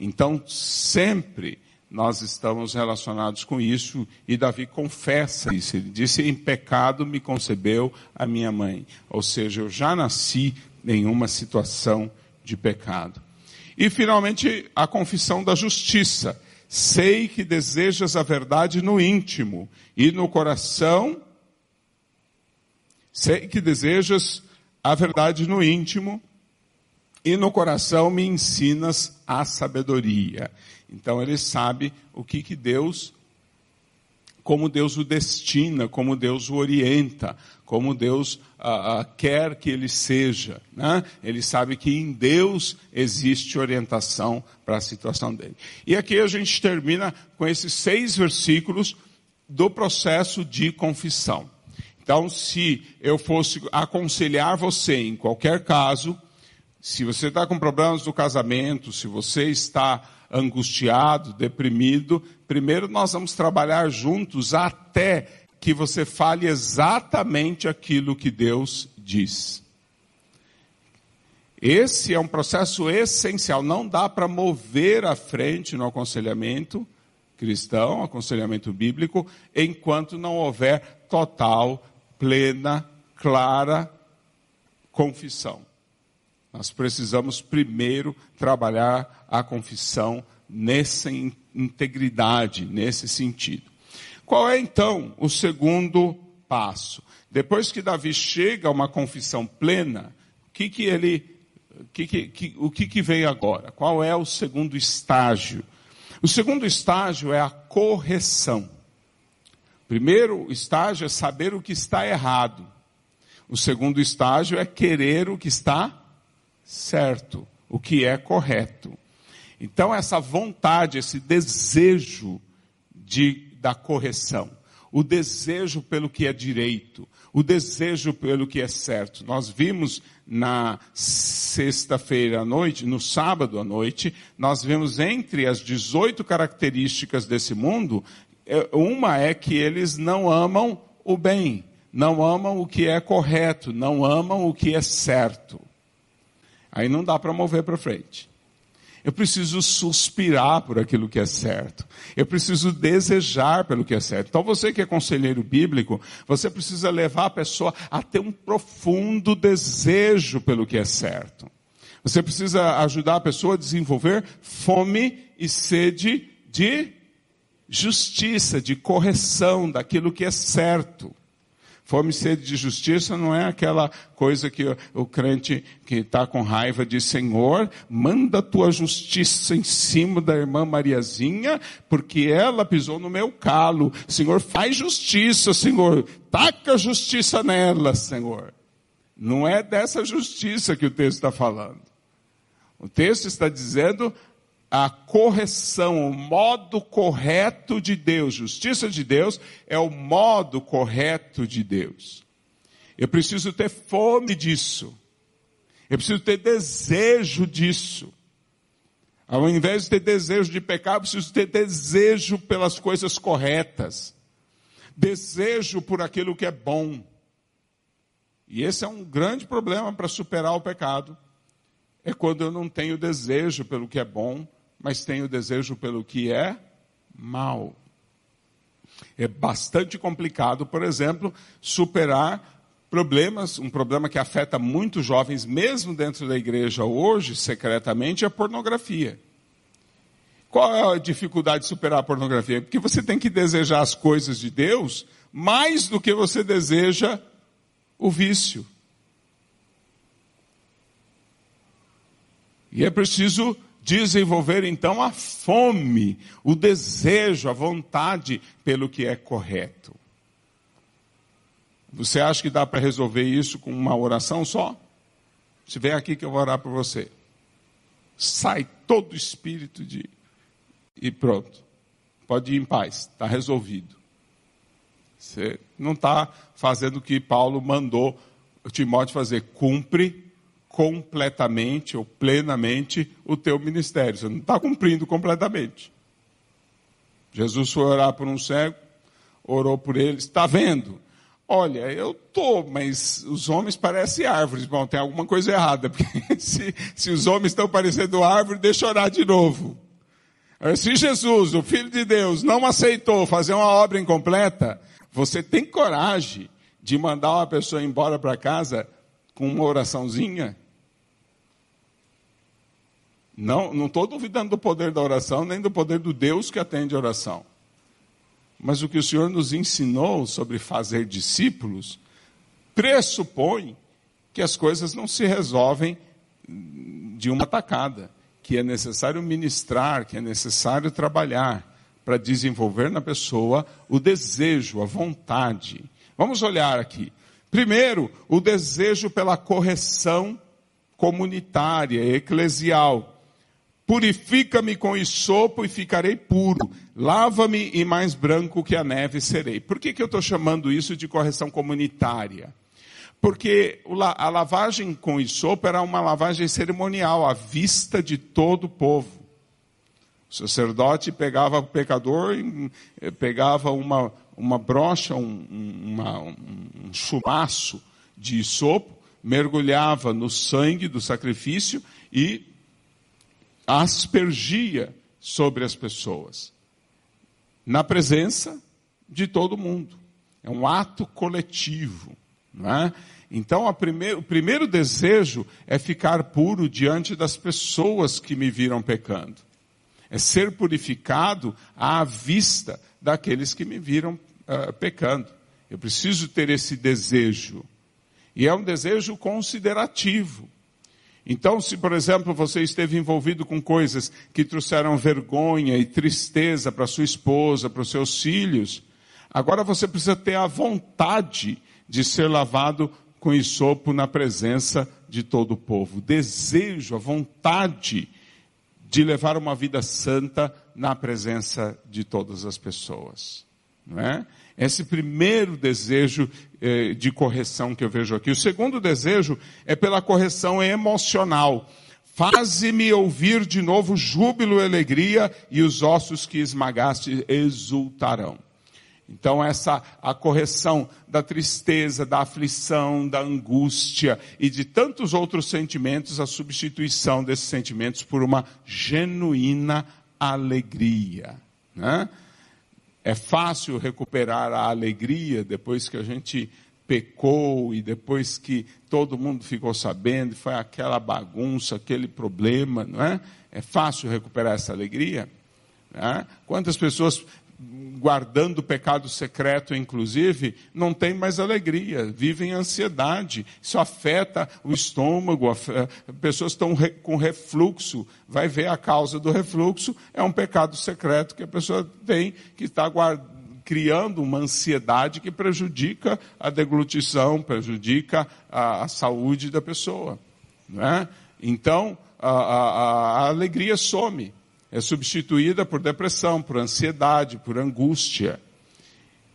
Então, sempre nós estamos relacionados com isso e Davi confessa isso. Ele disse: Em pecado me concebeu a minha mãe. Ou seja, eu já nasci em uma situação de pecado. E finalmente, a confissão da justiça. Sei que desejas a verdade no íntimo e no coração. Sei que desejas a verdade no íntimo e no coração me ensinas a sabedoria. Então ele sabe o que, que Deus, como Deus o destina, como Deus o orienta, como Deus ah, ah, quer que ele seja. Né? Ele sabe que em Deus existe orientação para a situação dele. E aqui a gente termina com esses seis versículos do processo de confissão. Então, se eu fosse aconselhar você em qualquer caso, se você está com problemas no casamento, se você está angustiado, deprimido, primeiro nós vamos trabalhar juntos até que você fale exatamente aquilo que Deus diz. Esse é um processo essencial. Não dá para mover à frente no aconselhamento cristão, aconselhamento bíblico, enquanto não houver total, plena, clara confissão. Nós precisamos primeiro trabalhar a confissão nessa integridade, nesse sentido. Qual é então o segundo passo? Depois que Davi chega a uma confissão plena, o que, que ele, que, que, o que, que vem agora? Qual é o segundo estágio? O segundo estágio é a correção. Primeiro estágio é saber o que está errado. O segundo estágio é querer o que está certo, o que é correto. Então, essa vontade, esse desejo de, da correção, o desejo pelo que é direito, o desejo pelo que é certo. Nós vimos na sexta-feira à noite, no sábado à noite, nós vimos entre as 18 características desse mundo, é, uma é que eles não amam o bem, não amam o que é correto, não amam o que é certo. Aí não dá para mover para frente. Eu preciso suspirar por aquilo que é certo. Eu preciso desejar pelo que é certo. Então você que é conselheiro bíblico, você precisa levar a pessoa a ter um profundo desejo pelo que é certo. Você precisa ajudar a pessoa a desenvolver fome e sede de justiça, de correção daquilo que é certo. Fome e sede de justiça não é aquela coisa que o crente que está com raiva diz, Senhor, manda tua justiça em cima da irmã Mariazinha, porque ela pisou no meu calo. Senhor, faz justiça, Senhor. Taca justiça nela, Senhor. Não é dessa justiça que o texto está falando. O texto está dizendo a correção, o modo correto de Deus. Justiça de Deus é o modo correto de Deus. Eu preciso ter fome disso. Eu preciso ter desejo disso. Ao invés de ter desejo de pecar, eu preciso ter desejo pelas coisas corretas. Desejo por aquilo que é bom. E esse é um grande problema para superar o pecado. É quando eu não tenho desejo pelo que é bom, mas tenho desejo pelo que é mal. É bastante complicado, por exemplo, superar problemas, um problema que afeta muitos jovens, mesmo dentro da igreja hoje, secretamente, é a pornografia. Qual é a dificuldade de superar a pornografia? Porque você tem que desejar as coisas de Deus mais do que você deseja o vício. E é preciso desenvolver então a fome, o desejo, a vontade pelo que é correto. Você acha que dá para resolver isso com uma oração só? Se vem aqui que eu vou orar por você. Sai todo o espírito de. E pronto. Pode ir em paz. Está resolvido. Você não está fazendo o que Paulo mandou Timóteo fazer. Cumpre completamente ou plenamente o teu ministério. Você não está cumprindo completamente. Jesus foi orar por um cego, orou por ele, está vendo? Olha, eu tô, mas os homens parecem árvores. Bom, tem alguma coisa errada, porque se, se os homens estão parecendo árvore, deixa eu orar de novo. Se Jesus, o Filho de Deus, não aceitou fazer uma obra incompleta, você tem coragem de mandar uma pessoa embora para casa com uma oraçãozinha? Não estou duvidando do poder da oração, nem do poder do Deus que atende a oração. Mas o que o Senhor nos ensinou sobre fazer discípulos pressupõe que as coisas não se resolvem de uma tacada, que é necessário ministrar, que é necessário trabalhar para desenvolver na pessoa o desejo, a vontade. Vamos olhar aqui. Primeiro, o desejo pela correção comunitária, eclesial. Purifica-me com isopo e ficarei puro. Lava-me e mais branco que a neve serei. Por que, que eu estou chamando isso de correção comunitária? Porque a lavagem com isopo era uma lavagem cerimonial, à vista de todo o povo. O sacerdote pegava o pecador, pegava uma, uma brocha, um, uma, um chumaço de isopo, mergulhava no sangue do sacrifício e aspergia sobre as pessoas, na presença de todo mundo. É um ato coletivo. É? Então, o primeiro desejo é ficar puro diante das pessoas que me viram pecando. É ser purificado à vista daqueles que me viram uh, pecando. Eu preciso ter esse desejo. E é um desejo considerativo. Então, se por exemplo você esteve envolvido com coisas que trouxeram vergonha e tristeza para sua esposa, para os seus filhos, agora você precisa ter a vontade de ser lavado com isopo na presença de todo o povo. Desejo, a vontade de levar uma vida santa na presença de todas as pessoas. Não é? Esse primeiro desejo eh, de correção que eu vejo aqui. O segundo desejo é pela correção emocional. Faze-me ouvir de novo júbilo e alegria, e os ossos que esmagaste exultarão. Então essa a correção da tristeza, da aflição, da angústia e de tantos outros sentimentos, a substituição desses sentimentos por uma genuína alegria. Né? É fácil recuperar a alegria depois que a gente pecou e depois que todo mundo ficou sabendo, foi aquela bagunça, aquele problema, não é? É fácil recuperar essa alegria? Né? Quantas pessoas guardando o pecado secreto, inclusive, não tem mais alegria, vivem ansiedade. Isso afeta o estômago, pessoas estão com refluxo. Vai ver a causa do refluxo, é um pecado secreto que a pessoa tem, que está criando uma ansiedade que prejudica a deglutição, prejudica a, a saúde da pessoa. Né? Então, a, a, a alegria some é substituída por depressão, por ansiedade, por angústia.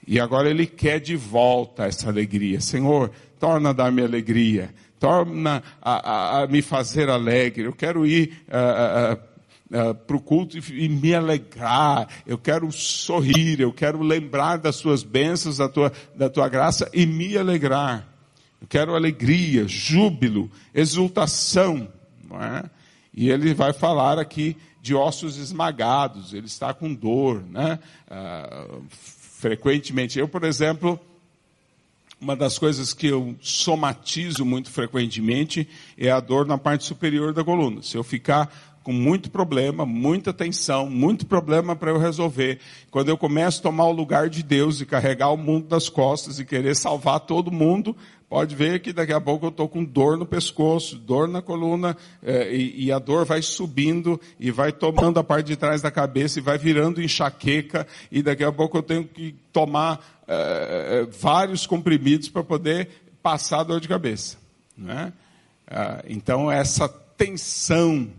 E agora ele quer de volta essa alegria. Senhor, torna a dar-me alegria, torna a, a, a, me fazer alegre. Eu quero ir uh, uh, uh, para o culto e, e, me alegrar. Eu quero sorrir, eu quero lembrar das suas bênçãos, da tua, da tua graça e me alegrar. Eu quero alegria, júbilo, exultação. Não é? E ele vai falar aqui de ossos esmagados, ele está com dor, né? Ah, frequentemente. Eu, por exemplo, uma das coisas que eu somatizo muito frequentemente é a dor na parte superior da coluna. Se eu ficar com muito problema, muita tensão, muito problema para eu resolver. Quando eu começo a tomar o lugar de Deus e carregar o mundo das costas e querer salvar todo mundo, pode ver que daqui a pouco eu estou com dor no pescoço, dor na coluna, eh, e, e, a dor vai subindo e vai tomando a parte de trás da cabeça e vai virando enxaqueca, e daqui a pouco eu tenho que tomar eh, vários comprimidos para poder passar a dor de cabeça. Né? Ah, então essa tensão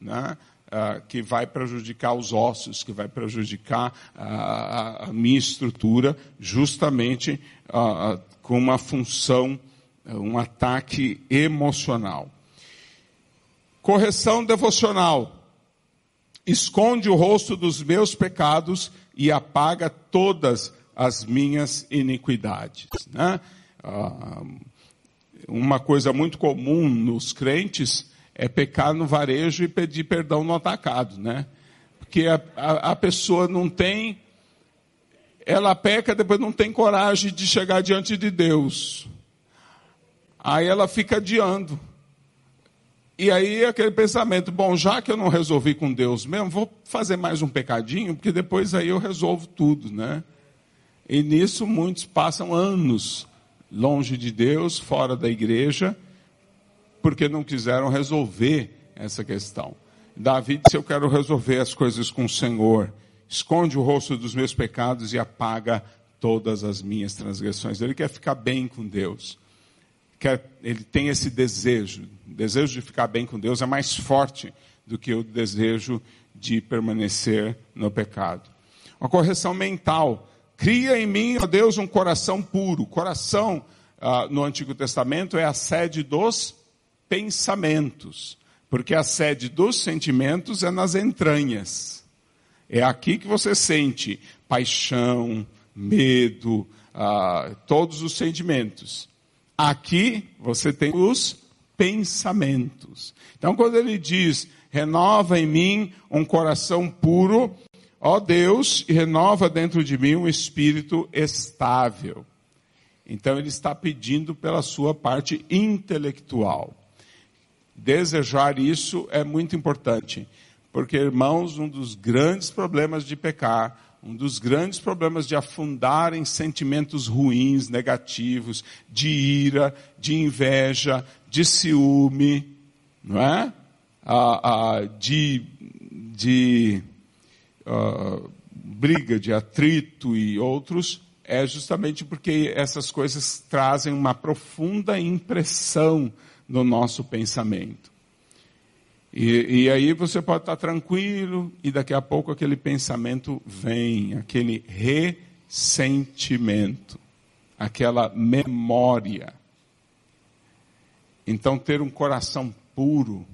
né? Uh, que vai prejudicar os ossos, que vai prejudicar a minha estrutura, justamente uh, com uma função, um ataque emocional. Correção devocional. Esconde o rosto dos meus pecados e apaga todas as minhas iniquidades. Né? uma coisa muito comum nos crentes é pecar no varejo e pedir perdão no atacado, né? Porque a, a, a pessoa não tem, ela peca, depois não tem coragem de chegar diante de Deus. Aí ela fica adiando. E aí aquele pensamento, bom, já que eu não resolvi com Deus mesmo, vou fazer mais um pecadinho, porque depois aí eu resolvo tudo, né? E nisso muitos passam anos longe de Deus, fora da igreja, porque não quiseram resolver essa questão. Davi disse: Eu quero resolver as coisas com o Senhor. Esconde o rosto dos meus pecados e apaga todas as minhas transgressões. Ele quer ficar bem com Deus. Quer, ele tem esse desejo. O desejo de ficar bem com Deus é mais forte do que o desejo de permanecer no pecado. Uma correção mental. Cria em mim, ó Deus, um coração puro. Coração, ah, no Antigo Testamento, é a sede dos pensamentos, porque a sede dos sentimentos é nas entranhas. É aqui que você sente paixão, medo, ah, todos os sentimentos. Aqui você tem os pensamentos. Então, quando ele diz, renova em mim um coração puro, ó Deus, e renova dentro de mim um espírito estável. Então, ele está pedindo pela sua parte intelectual. Desejar isso é muito importante, porque, irmãos, um dos grandes problemas de pecar, um dos grandes problemas de afundar em sentimentos ruins, negativos, de ira, de inveja, de ciúme, não é? Ah, ah, de de ah, briga, de atrito e outros, é justamente porque essas coisas trazem uma profunda impressão no nosso pensamento. E, e, aí você pode estar tranquilo e daqui a pouco aquele pensamento vem, aquele ressentimento, aquela memória. Então ter um coração puro,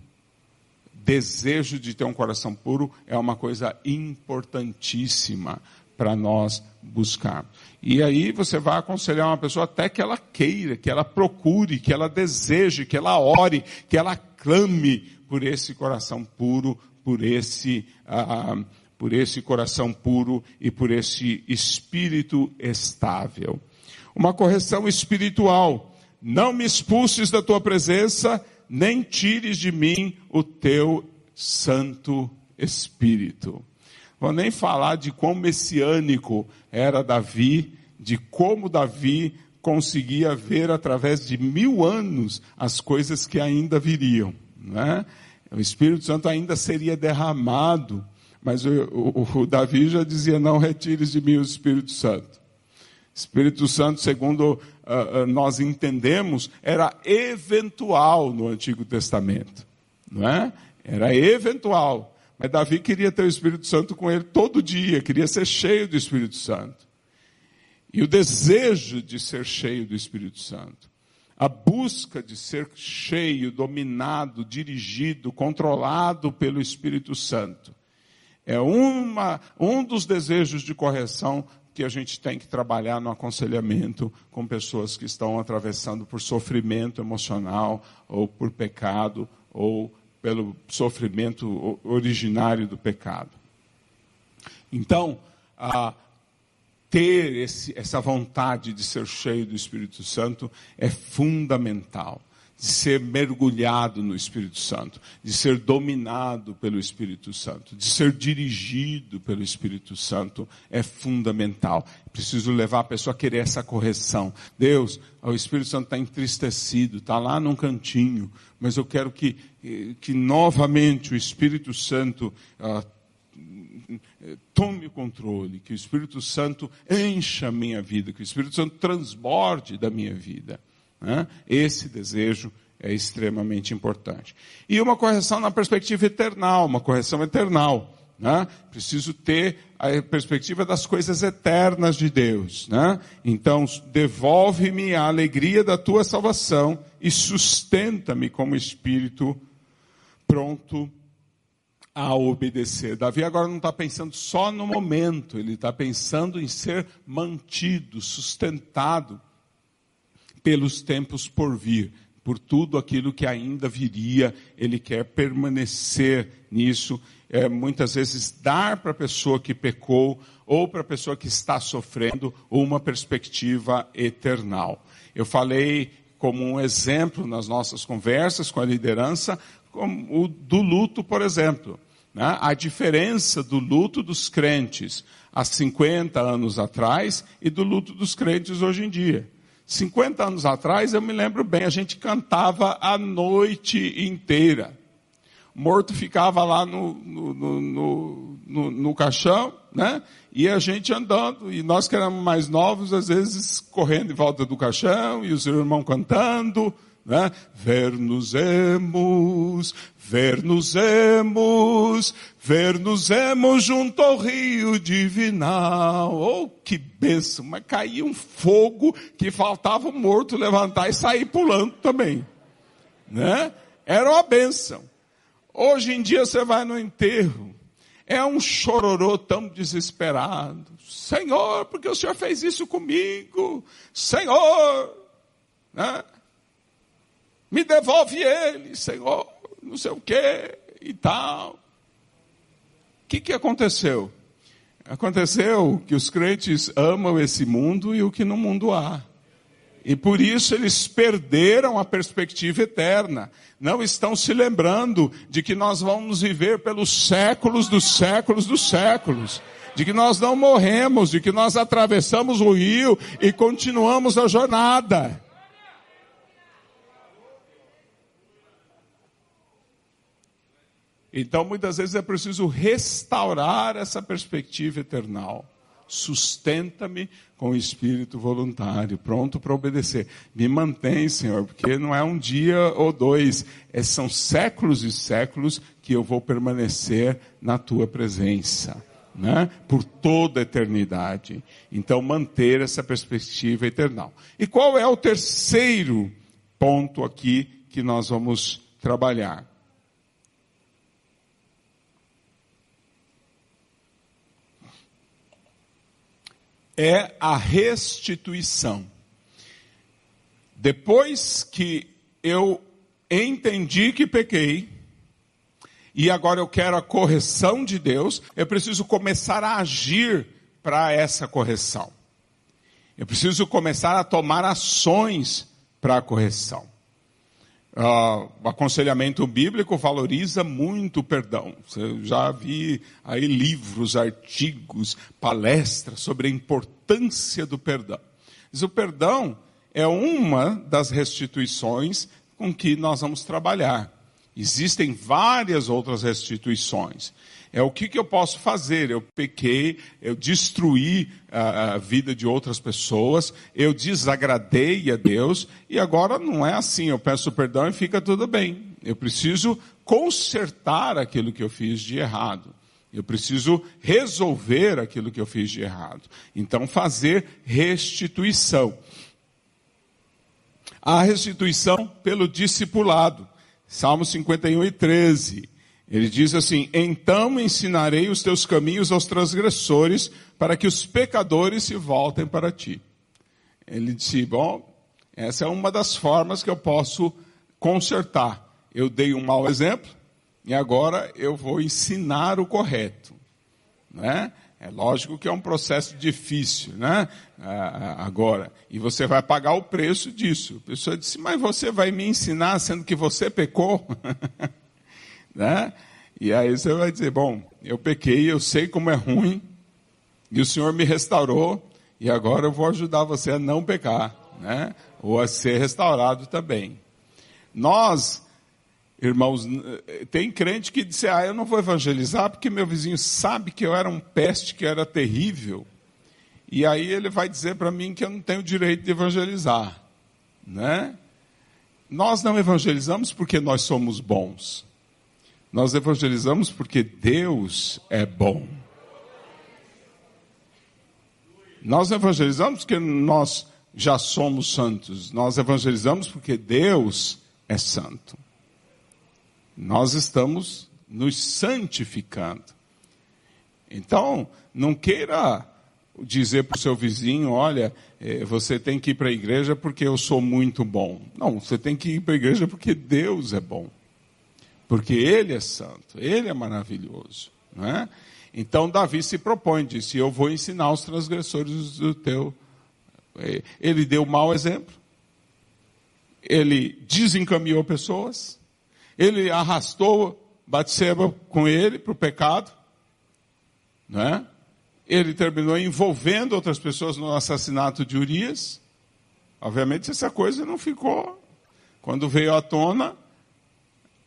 desejo de ter um coração puro é uma coisa importantíssima para nós buscarmos. E aí você vai aconselhar uma pessoa até que ela queira, que ela procure, que ela deseje, que ela ore, que ela clame por esse coração puro, por esse, ah, por esse coração puro e por esse espírito estável. Uma correção espiritual. Não me expulses da tua presença, nem tires de mim o teu Santo Espírito. Vou nem falar de quão messiânico era Davi, de como Davi conseguia ver através de mil anos as coisas que ainda viriam. Né? O Espírito Santo ainda seria derramado, mas o, o, o Davi já dizia: Não retires de mim o Espírito Santo. Espírito Santo, segundo uh, nós entendemos, era eventual no Antigo Testamento. Não é? Era eventual. Mas Davi queria ter o Espírito Santo com ele todo dia, queria ser cheio do Espírito Santo. E o desejo de ser cheio do Espírito Santo, a busca de ser cheio, dominado, dirigido, controlado pelo Espírito Santo, é uma, um dos desejos de correção que a gente tem que trabalhar no aconselhamento com pessoas que estão atravessando por sofrimento emocional, ou por pecado, ou pelo sofrimento originário do pecado. Então, ter esse, essa vontade de ser cheio do Espírito Santo é fundamental de ser mergulhado no Espírito Santo, de ser dominado pelo Espírito Santo, de ser dirigido pelo Espírito Santo é fundamental. Preciso levar a pessoa a querer essa correção. Deus, o Espírito Santo está entristecido, está lá num cantinho, mas eu quero que, que novamente o Espírito Santo ah, tome o controle, que o Espírito Santo encha a minha vida, que o Espírito Santo transborde da minha vida. Né? Esse desejo é extremamente importante. E uma correção na perspectiva eternal, uma correção eternal. Né? Preciso ter a perspectiva das coisas eternas de Deus. Né? Então, devolve-me a alegria da tua salvação e sustenta-me como espírito pronto a obedecer. Davi agora não está pensando só no momento, ele está pensando em ser mantido, sustentado pelos tempos por vir, por tudo aquilo que ainda viria, ele quer permanecer nisso, é, muitas vezes dar para a pessoa que pecou ou para a pessoa que está sofrendo uma perspectiva eternal. Eu falei como um exemplo nas nossas conversas com a liderança, como o do luto, por exemplo. Né? A diferença do luto dos crentes há 50 anos atrás e do luto dos crentes hoje em dia. 50 anos atrás, eu me lembro bem, a gente cantava a noite inteira. Morto ficava lá no, no, no, no, no caixão, né? E a gente andando, e nós que éramos mais novos, às vezes correndo em volta do caixão, e os irmãos cantando, né? Ver-nos-emos, ver-nos-emos, ver-nos-emos junto ao rio divinal. Oh, que bênção! Mas caía um fogo que faltava o morto levantar e sair pulando também. Né? Era uma bênção. Hoje em dia você vai no enterro, é um chororô tão desesperado. Senhor, porque o Senhor fez isso comigo? Senhor, né? Me devolve ele, Senhor, não sei o que e tal. O que, que aconteceu? Aconteceu que os crentes amam esse mundo e o que no mundo há. E por isso eles perderam a perspectiva eterna. Não estão se lembrando de que nós vamos viver pelos séculos dos séculos dos séculos. De que nós não morremos, de que nós atravessamos o rio e continuamos a jornada. Então, muitas vezes é preciso restaurar essa perspectiva eternal. Sustenta-me com o espírito voluntário, pronto para obedecer. Me mantém, Senhor, porque não é um dia ou dois, é, são séculos e séculos que eu vou permanecer na tua presença. Né? Por toda a eternidade. Então, manter essa perspectiva eternal. E qual é o terceiro ponto aqui que nós vamos trabalhar? É a restituição. Depois que eu entendi que pequei, e agora eu quero a correção de Deus, eu preciso começar a agir para essa correção. Eu preciso começar a tomar ações para a correção. Uh, o aconselhamento bíblico valoriza muito o perdão. Você já vi aí livros, artigos, palestras sobre a importância do perdão. Mas o perdão é uma das restituições com que nós vamos trabalhar. Existem várias outras restituições. É o que, que eu posso fazer? Eu pequei, eu destruí a, a, vida de outras pessoas, eu desagradei a Deus, e agora não é assim. Eu peço perdão e fica tudo bem. Eu preciso consertar aquilo que eu fiz de errado. Eu preciso resolver aquilo que eu fiz de errado. Então, fazer restituição. A restituição pelo discipulado. Salmo 51 e 13. Ele diz assim: Então ensinarei os teus caminhos aos transgressores, para que os pecadores se voltem para ti. Ele disse: Bom, essa é uma das formas que eu posso consertar. Eu dei um mau exemplo e agora eu vou ensinar o correto. Né? É lógico que é um processo difícil, né? Agora. E você vai pagar o preço disso. A pessoa disse, mas você vai me ensinar sendo que você pecou? né? E aí você vai dizer, bom, eu pequei, eu sei como é ruim, e o Senhor me restaurou, e agora eu vou ajudar você a não pecar, né? Ou a ser restaurado também. Nós, irmãos, tem crente que diz, ah, eu não vou evangelizar porque meu vizinho sabe que eu era um peste, que eu era terrível. E aí ele vai dizer para mim que eu não tenho direito de evangelizar, né? Nós não evangelizamos porque nós somos bons. Nós evangelizamos porque Deus é bom. Nós evangelizamos porque nós já somos santos. Nós evangelizamos porque Deus é santo. Nós estamos nos santificando. Então, não queira dizer para o seu vizinho, olha, eh, você tem que ir para a igreja porque eu sou muito bom. Não, você tem que ir para a igreja porque Deus é bom. Porque ele é santo, ele é maravilhoso. Não é? Então Davi se propõe, disse: Eu vou ensinar os transgressores do teu. Ele deu mau exemplo, ele desencaminhou pessoas, ele arrastou Batseba com ele para o pecado, não é? Ele terminou envolvendo outras pessoas no assassinato de Urias. Obviamente essa coisa não ficou. Quando veio à tona,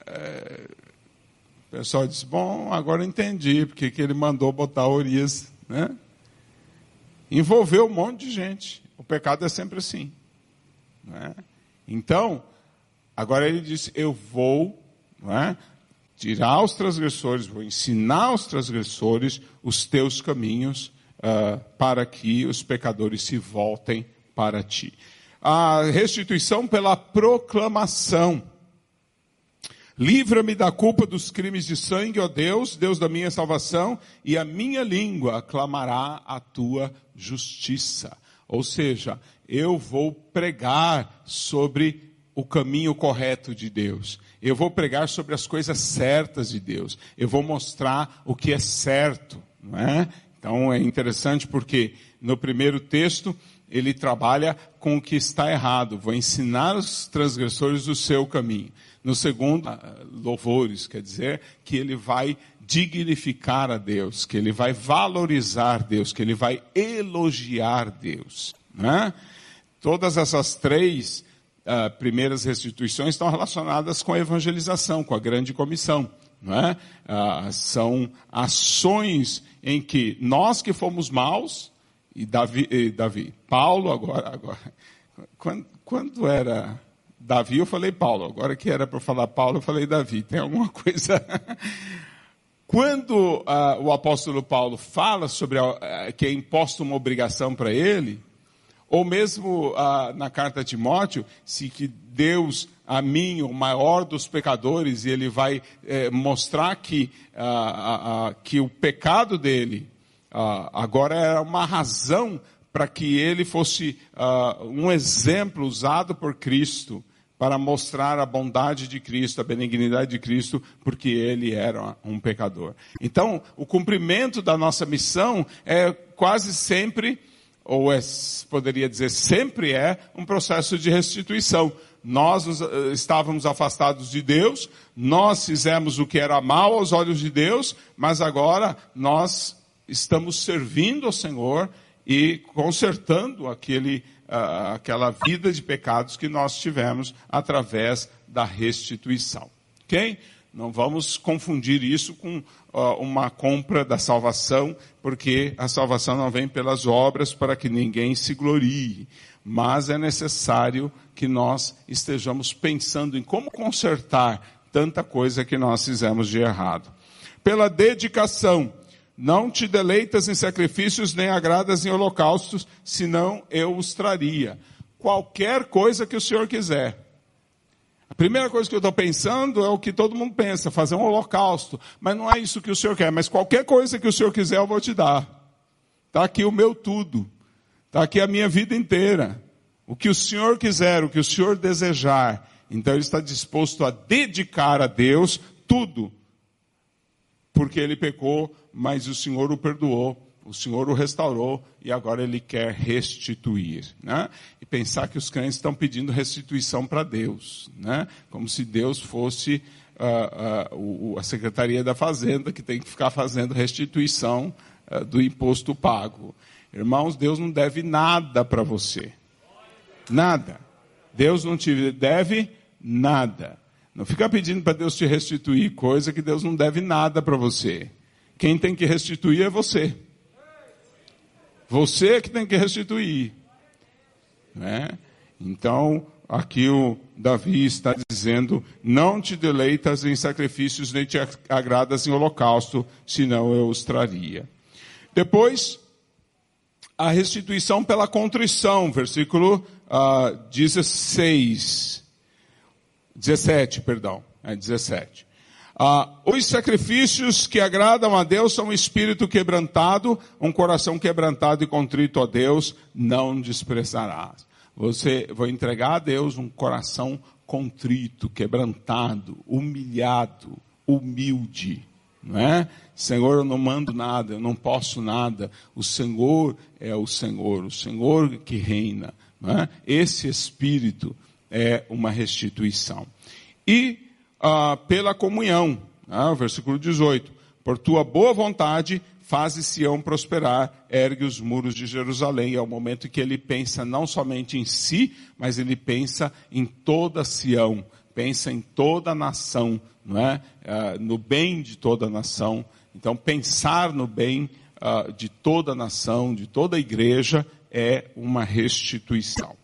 é, o pessoal disse, bom, agora entendi porque que ele mandou botar Urias, né? Envolveu um monte de gente. O pecado é sempre assim. Né? Então, agora ele disse, eu vou né, tirar os transgressores, vou ensinar os transgressores os teus caminhos uh, para que os pecadores se voltem para ti. A restituição pela proclamação. Livra-me da culpa dos crimes de sangue, ó Deus, Deus da minha salvação, e a minha língua clamará a tua justiça. Ou seja, eu vou pregar sobre o caminho correto de Deus. Eu vou pregar sobre as coisas certas de Deus. Eu vou mostrar o que é certo, não é? Então é interessante porque no primeiro texto ele trabalha com o que está errado. Vou ensinar os transgressores o seu caminho. No segundo, ah, louvores, quer dizer que ele vai dignificar a Deus, que ele vai valorizar Deus, que ele vai elogiar Deus. Né? Todas essas três uh, primeiras restituições estão relacionadas com a evangelização, com a grande comissão. Não é? Uh, são ações em que nós que fomos maus, e Davi, e Davi Paulo agora, agora quando, quando era Davi, eu falei Paulo. Agora que era para falar Paulo, eu falei Davi. Tem alguma coisa. Quando uh, o apóstolo Paulo fala sobre uh, que é imposta uma obrigação para ele, ou mesmo uh, na carta a Timóteo, se que Deus a mim, o maior dos pecadores, e ele vai eh, mostrar que, que o pecado dele agora era uma razão para que ele fosse um exemplo usado por Cristo para mostrar a bondade de Cristo, a benignidade de Cristo, porque ele era um pecador. Então, o cumprimento da nossa missão é quase sempre, ou é, poderia dizer sempre é, um processo de restituição. nós eh, estávamos afastados de Deus, nós fizemos o que era mal aos olhos de Deus, mas agora nós estamos servindo ao Senhor e consertando aquele, uh, aquela vida de pecados que nós tivemos através da restituição. Ok? Não vamos confundir isso com uh, uma compra da salvação, porque a salvação não vem pelas obras para que ninguém se glorie. Mas é necessário que nós estejamos pensando em como consertar tanta coisa que nós fizemos de errado. Pela dedicação, não te deleitas em sacrifícios nem agradas em holocaustos, senão eu os traria. Qualquer coisa que o Senhor quiser. A primeira coisa que eu estou pensando é o que todo mundo pensa, fazer um holocausto. Mas não é isso que o Senhor quer. Mas qualquer coisa que o Senhor quiser, eu vou te dar. Está aqui o meu tudo. Está aqui a minha vida inteira. O que o Senhor quiser, o que o Senhor desejar. Então ele está disposto a dedicar a Deus tudo. Porque ele pecou, mas o Senhor o perdoou o Senhor o restaurou e agora ele quer restituir. Né? E pensar que os crentes estão pedindo restituição para Deus, né? como se Deus fosse uh, uh, a Secretaria da Fazenda que tem que ficar fazendo restituição uh, do imposto pago. Irmãos, Deus não deve nada para você. Nada. Deus não te deve nada. Não fica pedindo para Deus te restituir coisa que Deus não deve nada para você. Quem tem que restituir é você. Você que tem que restituir. Né? Então, aqui o Davi está dizendo: Não te deleitas em sacrifícios, nem te agradas em holocausto, senão eu os traria. Depois, a restituição pela contrição, versículo uh, 16. 17, perdão. É 17. Ah, os sacrifícios que agradam a Deus são um espírito quebrantado, um coração quebrantado e contrito a Deus, não desprezarás. Você vai entregar a Deus um coração contrito, quebrantado, humilhado, humilde, não é? Senhor, eu não mando nada, eu não posso nada. O Senhor é o Senhor, o Senhor que reina, não é? Esse espírito é uma restituição. E ah, pela comunhão. Ah, versículo 18. Por tua boa vontade, faze Sião prosperar, ergue os muros de Jerusalém. É o momento que ele pensa não somente em si, mas ele pensa em toda Sião, pensa em toda a nação, é? Ah, no bem de toda a nação. Então, pensar no bem ah, de toda a nação, de toda a igreja, é uma restituição.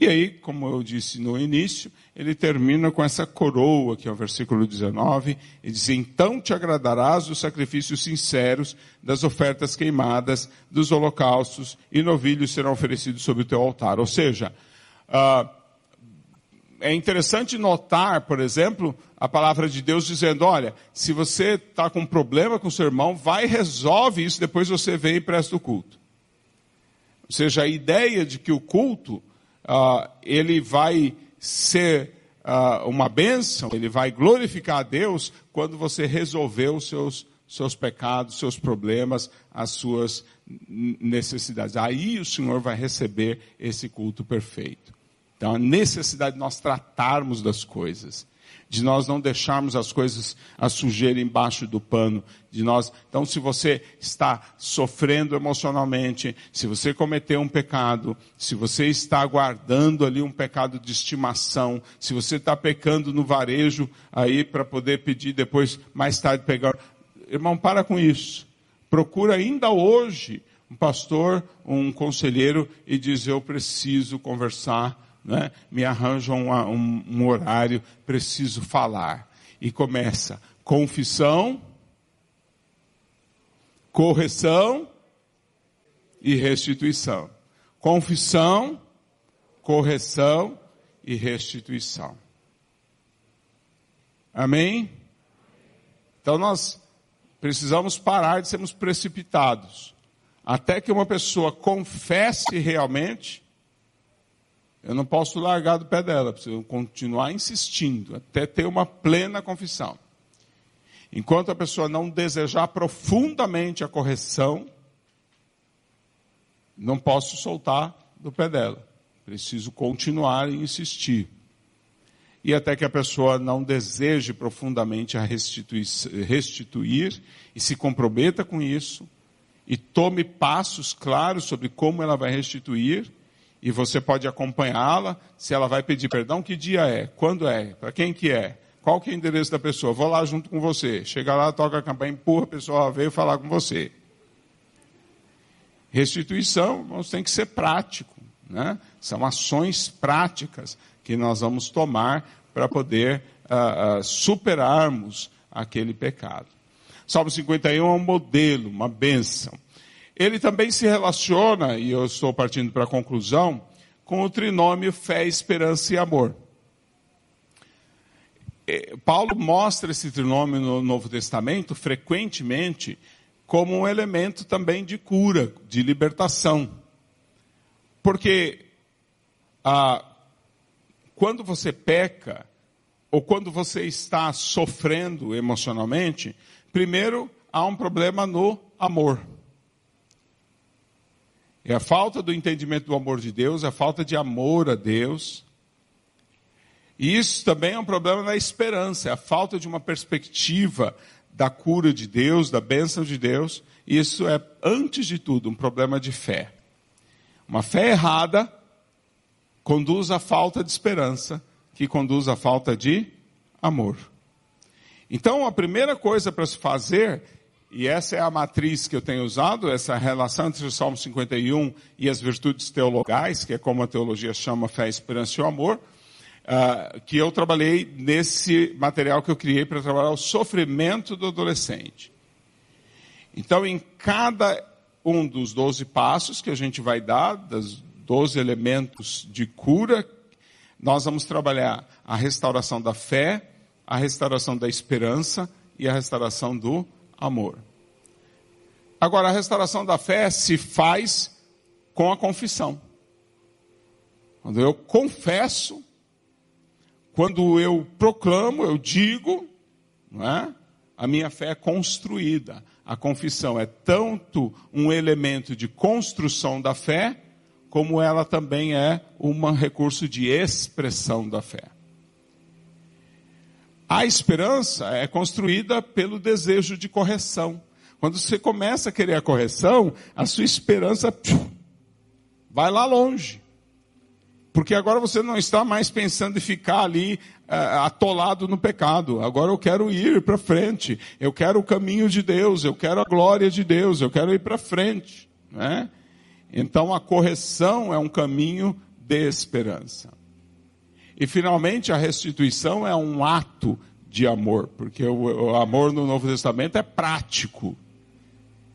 E aí, como eu disse no início, ele termina com essa coroa, que é o versículo 19, e diz, então te agradarás dos sacrifícios sinceros, das ofertas queimadas, dos holocaustos, e novilhos serão oferecidos sobre o teu altar. Ou seja, uh, é interessante notar, por exemplo, a palavra de Deus dizendo, olha, se você está com um problema com seu irmão, vai resolve isso, depois você vem e presta o culto. Ou seja, a ideia de que o culto uh, ele vai ser uh, uma bênção, ele vai glorificar a Deus quando você resolver os seus, seus pecados, seus problemas, as suas necessidades. Aí o Senhor vai receber esse culto perfeito. Então, a necessidade de nós tratarmos das coisas de nós não deixarmos as coisas a sujeira embaixo do pano, de nós. Então, se você está sofrendo emocionalmente, se você cometeu um pecado, se você está guardando ali um pecado de estimação, se você está pecando no varejo aí para poder pedir depois mais tarde pegar, irmão, para com isso. Procura ainda hoje um pastor, um conselheiro e diz eu preciso conversar né? me arranjam um, um, um horário, preciso falar. E começa confissão, correção e restituição. Confissão, correção e restituição. Amém? Então nós precisamos parar de sermos precipitados. Até que uma pessoa confesse realmente eu não posso largar do pé dela, preciso continuar insistindo até ter uma plena confissão. Enquanto a pessoa não desejar profundamente a correção, não posso soltar do pé dela. Preciso continuar e insistir. e até que a pessoa não deseje profundamente a restituir, restituir e se comprometa com isso e tome passos claros sobre como ela vai restituir e você pode acompanhá-la. Se ela vai pedir perdão, que dia é? Quando é? Para quem que é? Qual que é o endereço da pessoa? Vou lá junto com você. Chega lá, toca a campanha, empurra a pessoa, veio falar com você. Restituição, nós tem que ser prático. Né? São ações práticas que nós vamos tomar para poder uh, uh, superarmos aquele pecado. Salmo 51 é um modelo, uma bênção. Ele também se relaciona, e eu estou partindo para a conclusão, com o trinômio fé, esperança e amor. Paulo mostra esse trinômio no Novo Testamento frequentemente como um elemento também de cura, de libertação. Porque ah, quando você peca, ou quando você está sofrendo emocionalmente, primeiro há um problema no amor. É a falta do entendimento do amor de Deus, é a falta de amor a Deus. E isso também é um problema na esperança, é a falta de uma perspectiva da cura de Deus, da bênção de Deus. Isso é, antes de tudo, um problema de fé. Uma fé errada conduz à falta de esperança, que conduz à falta de amor. Então, a primeira coisa para se fazer, e essa é a matriz que eu tenho usado, essa relação entre o Salmo 51 e as virtudes teologais, que é como a teologia chama fé, esperança e o amor, uh, que eu trabalhei nesse material que eu criei para trabalhar o sofrimento do adolescente. Então, em cada um dos 12 passos que a gente vai dar, dos 12 elementos de cura, nós vamos trabalhar a restauração da fé, a restauração da esperança e a restauração do amor. Agora, a restauração da fé se faz com a confissão. Quando eu confesso quando eu proclamo, eu digo, não é? a minha fé é construída. A confissão é tanto um elemento de construção da fé, como ela também é um recurso de expressão da fé. A esperança é construída pelo desejo de correção. Quando você começa a querer a correção, a sua esperança vai lá longe. Porque agora você não está mais pensando em ficar ali uh, atolado no pecado. Agora eu quero ir para frente. Eu quero o caminho de Deus. Eu quero a glória de Deus. Eu quero ir para frente. Né? Então a correção é um caminho de esperança. E finalmente a restituição é um ato de amor, porque o, o amor no Novo Testamento é prático.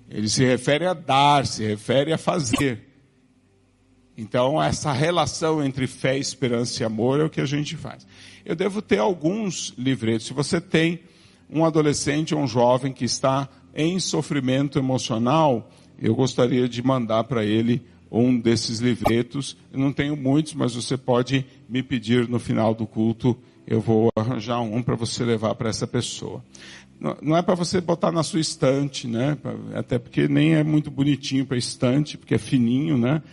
Ele se refere a dar, se refere a fazer. Então, essa relação entre fé, esperança e amor é o que a gente faz. Eu devo ter alguns livretos. Se você tem um adolescente ou um jovem que está em sofrimento emocional, eu gostaria de mandar para ele um desses livretos. Eu não tenho muitos, mas você pode me pedir no final do culto. Eu vou arranjar um para você levar para essa pessoa. Não é para você botar na sua estante, né? Até porque nem é muito bonitinho para estante, porque é fininho, né?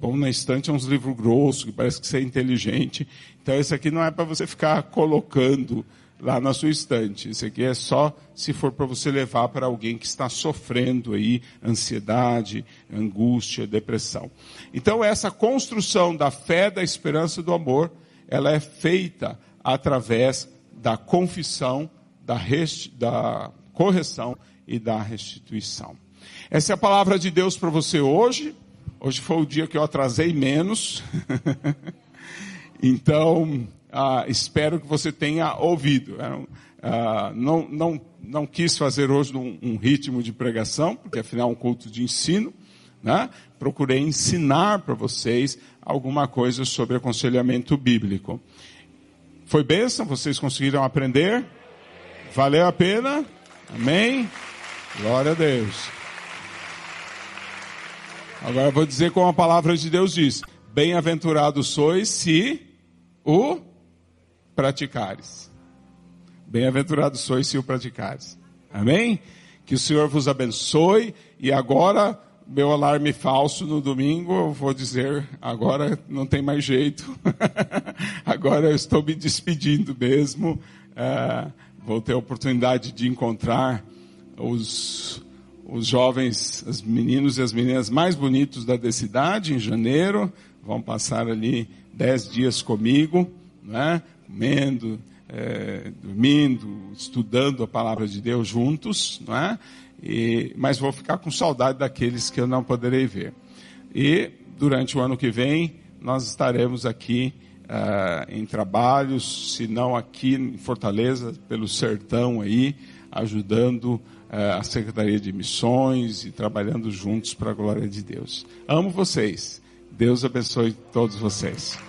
bom na estante é uns livros grossos, que parece que você é inteligente. Então, esse aqui não é para você ficar colocando lá na sua estante. Esse aqui é só se for para você levar para alguém que está sofrendo aí ansiedade, angústia, depressão. Então, essa construção da fé, da esperança e do amor, ela é feita através da confissão, da, rest... da correção e da restituição. Essa é a palavra de Deus para você hoje. Hoje foi o dia que eu atrasei menos. então, ah, espero que você tenha ouvido. Ah, não, não, não quis fazer hoje um, um, ritmo de pregação, porque afinal é um culto de ensino. Né? Procurei ensinar para vocês alguma coisa sobre aconselhamento bíblico. Foi bênção? Vocês conseguiram aprender? Valeu a pena? Amém? Glória a Deus. Agora eu vou dizer como a palavra de Deus diz: Bem-aventurados sois se o praticares. Bem-aventurados sois se o praticares. Amém? Que o Senhor vos abençoe e agora meu alarme falso no domingo, eu vou dizer, agora não tem mais jeito. agora eu estou me despedindo mesmo. Uh, vou ter a oportunidade de encontrar os, os jovens, os meninos e as meninas mais bonitos da cidade em janeiro. Vão passar ali dez dias comigo, né? Comendo, é, dormindo, estudando a palavra de Deus juntos, não é? E, mas vou ficar com saudade daqueles que eu não poderei ver. E durante o ano que vem nós estaremos aqui uh, em trabalhos, se não aqui em Fortaleza, pelo sertão aí, ajudando uh, a Secretaria de Missões e trabalhando juntos para a glória de Deus. Amo vocês. Deus abençoe todos vocês.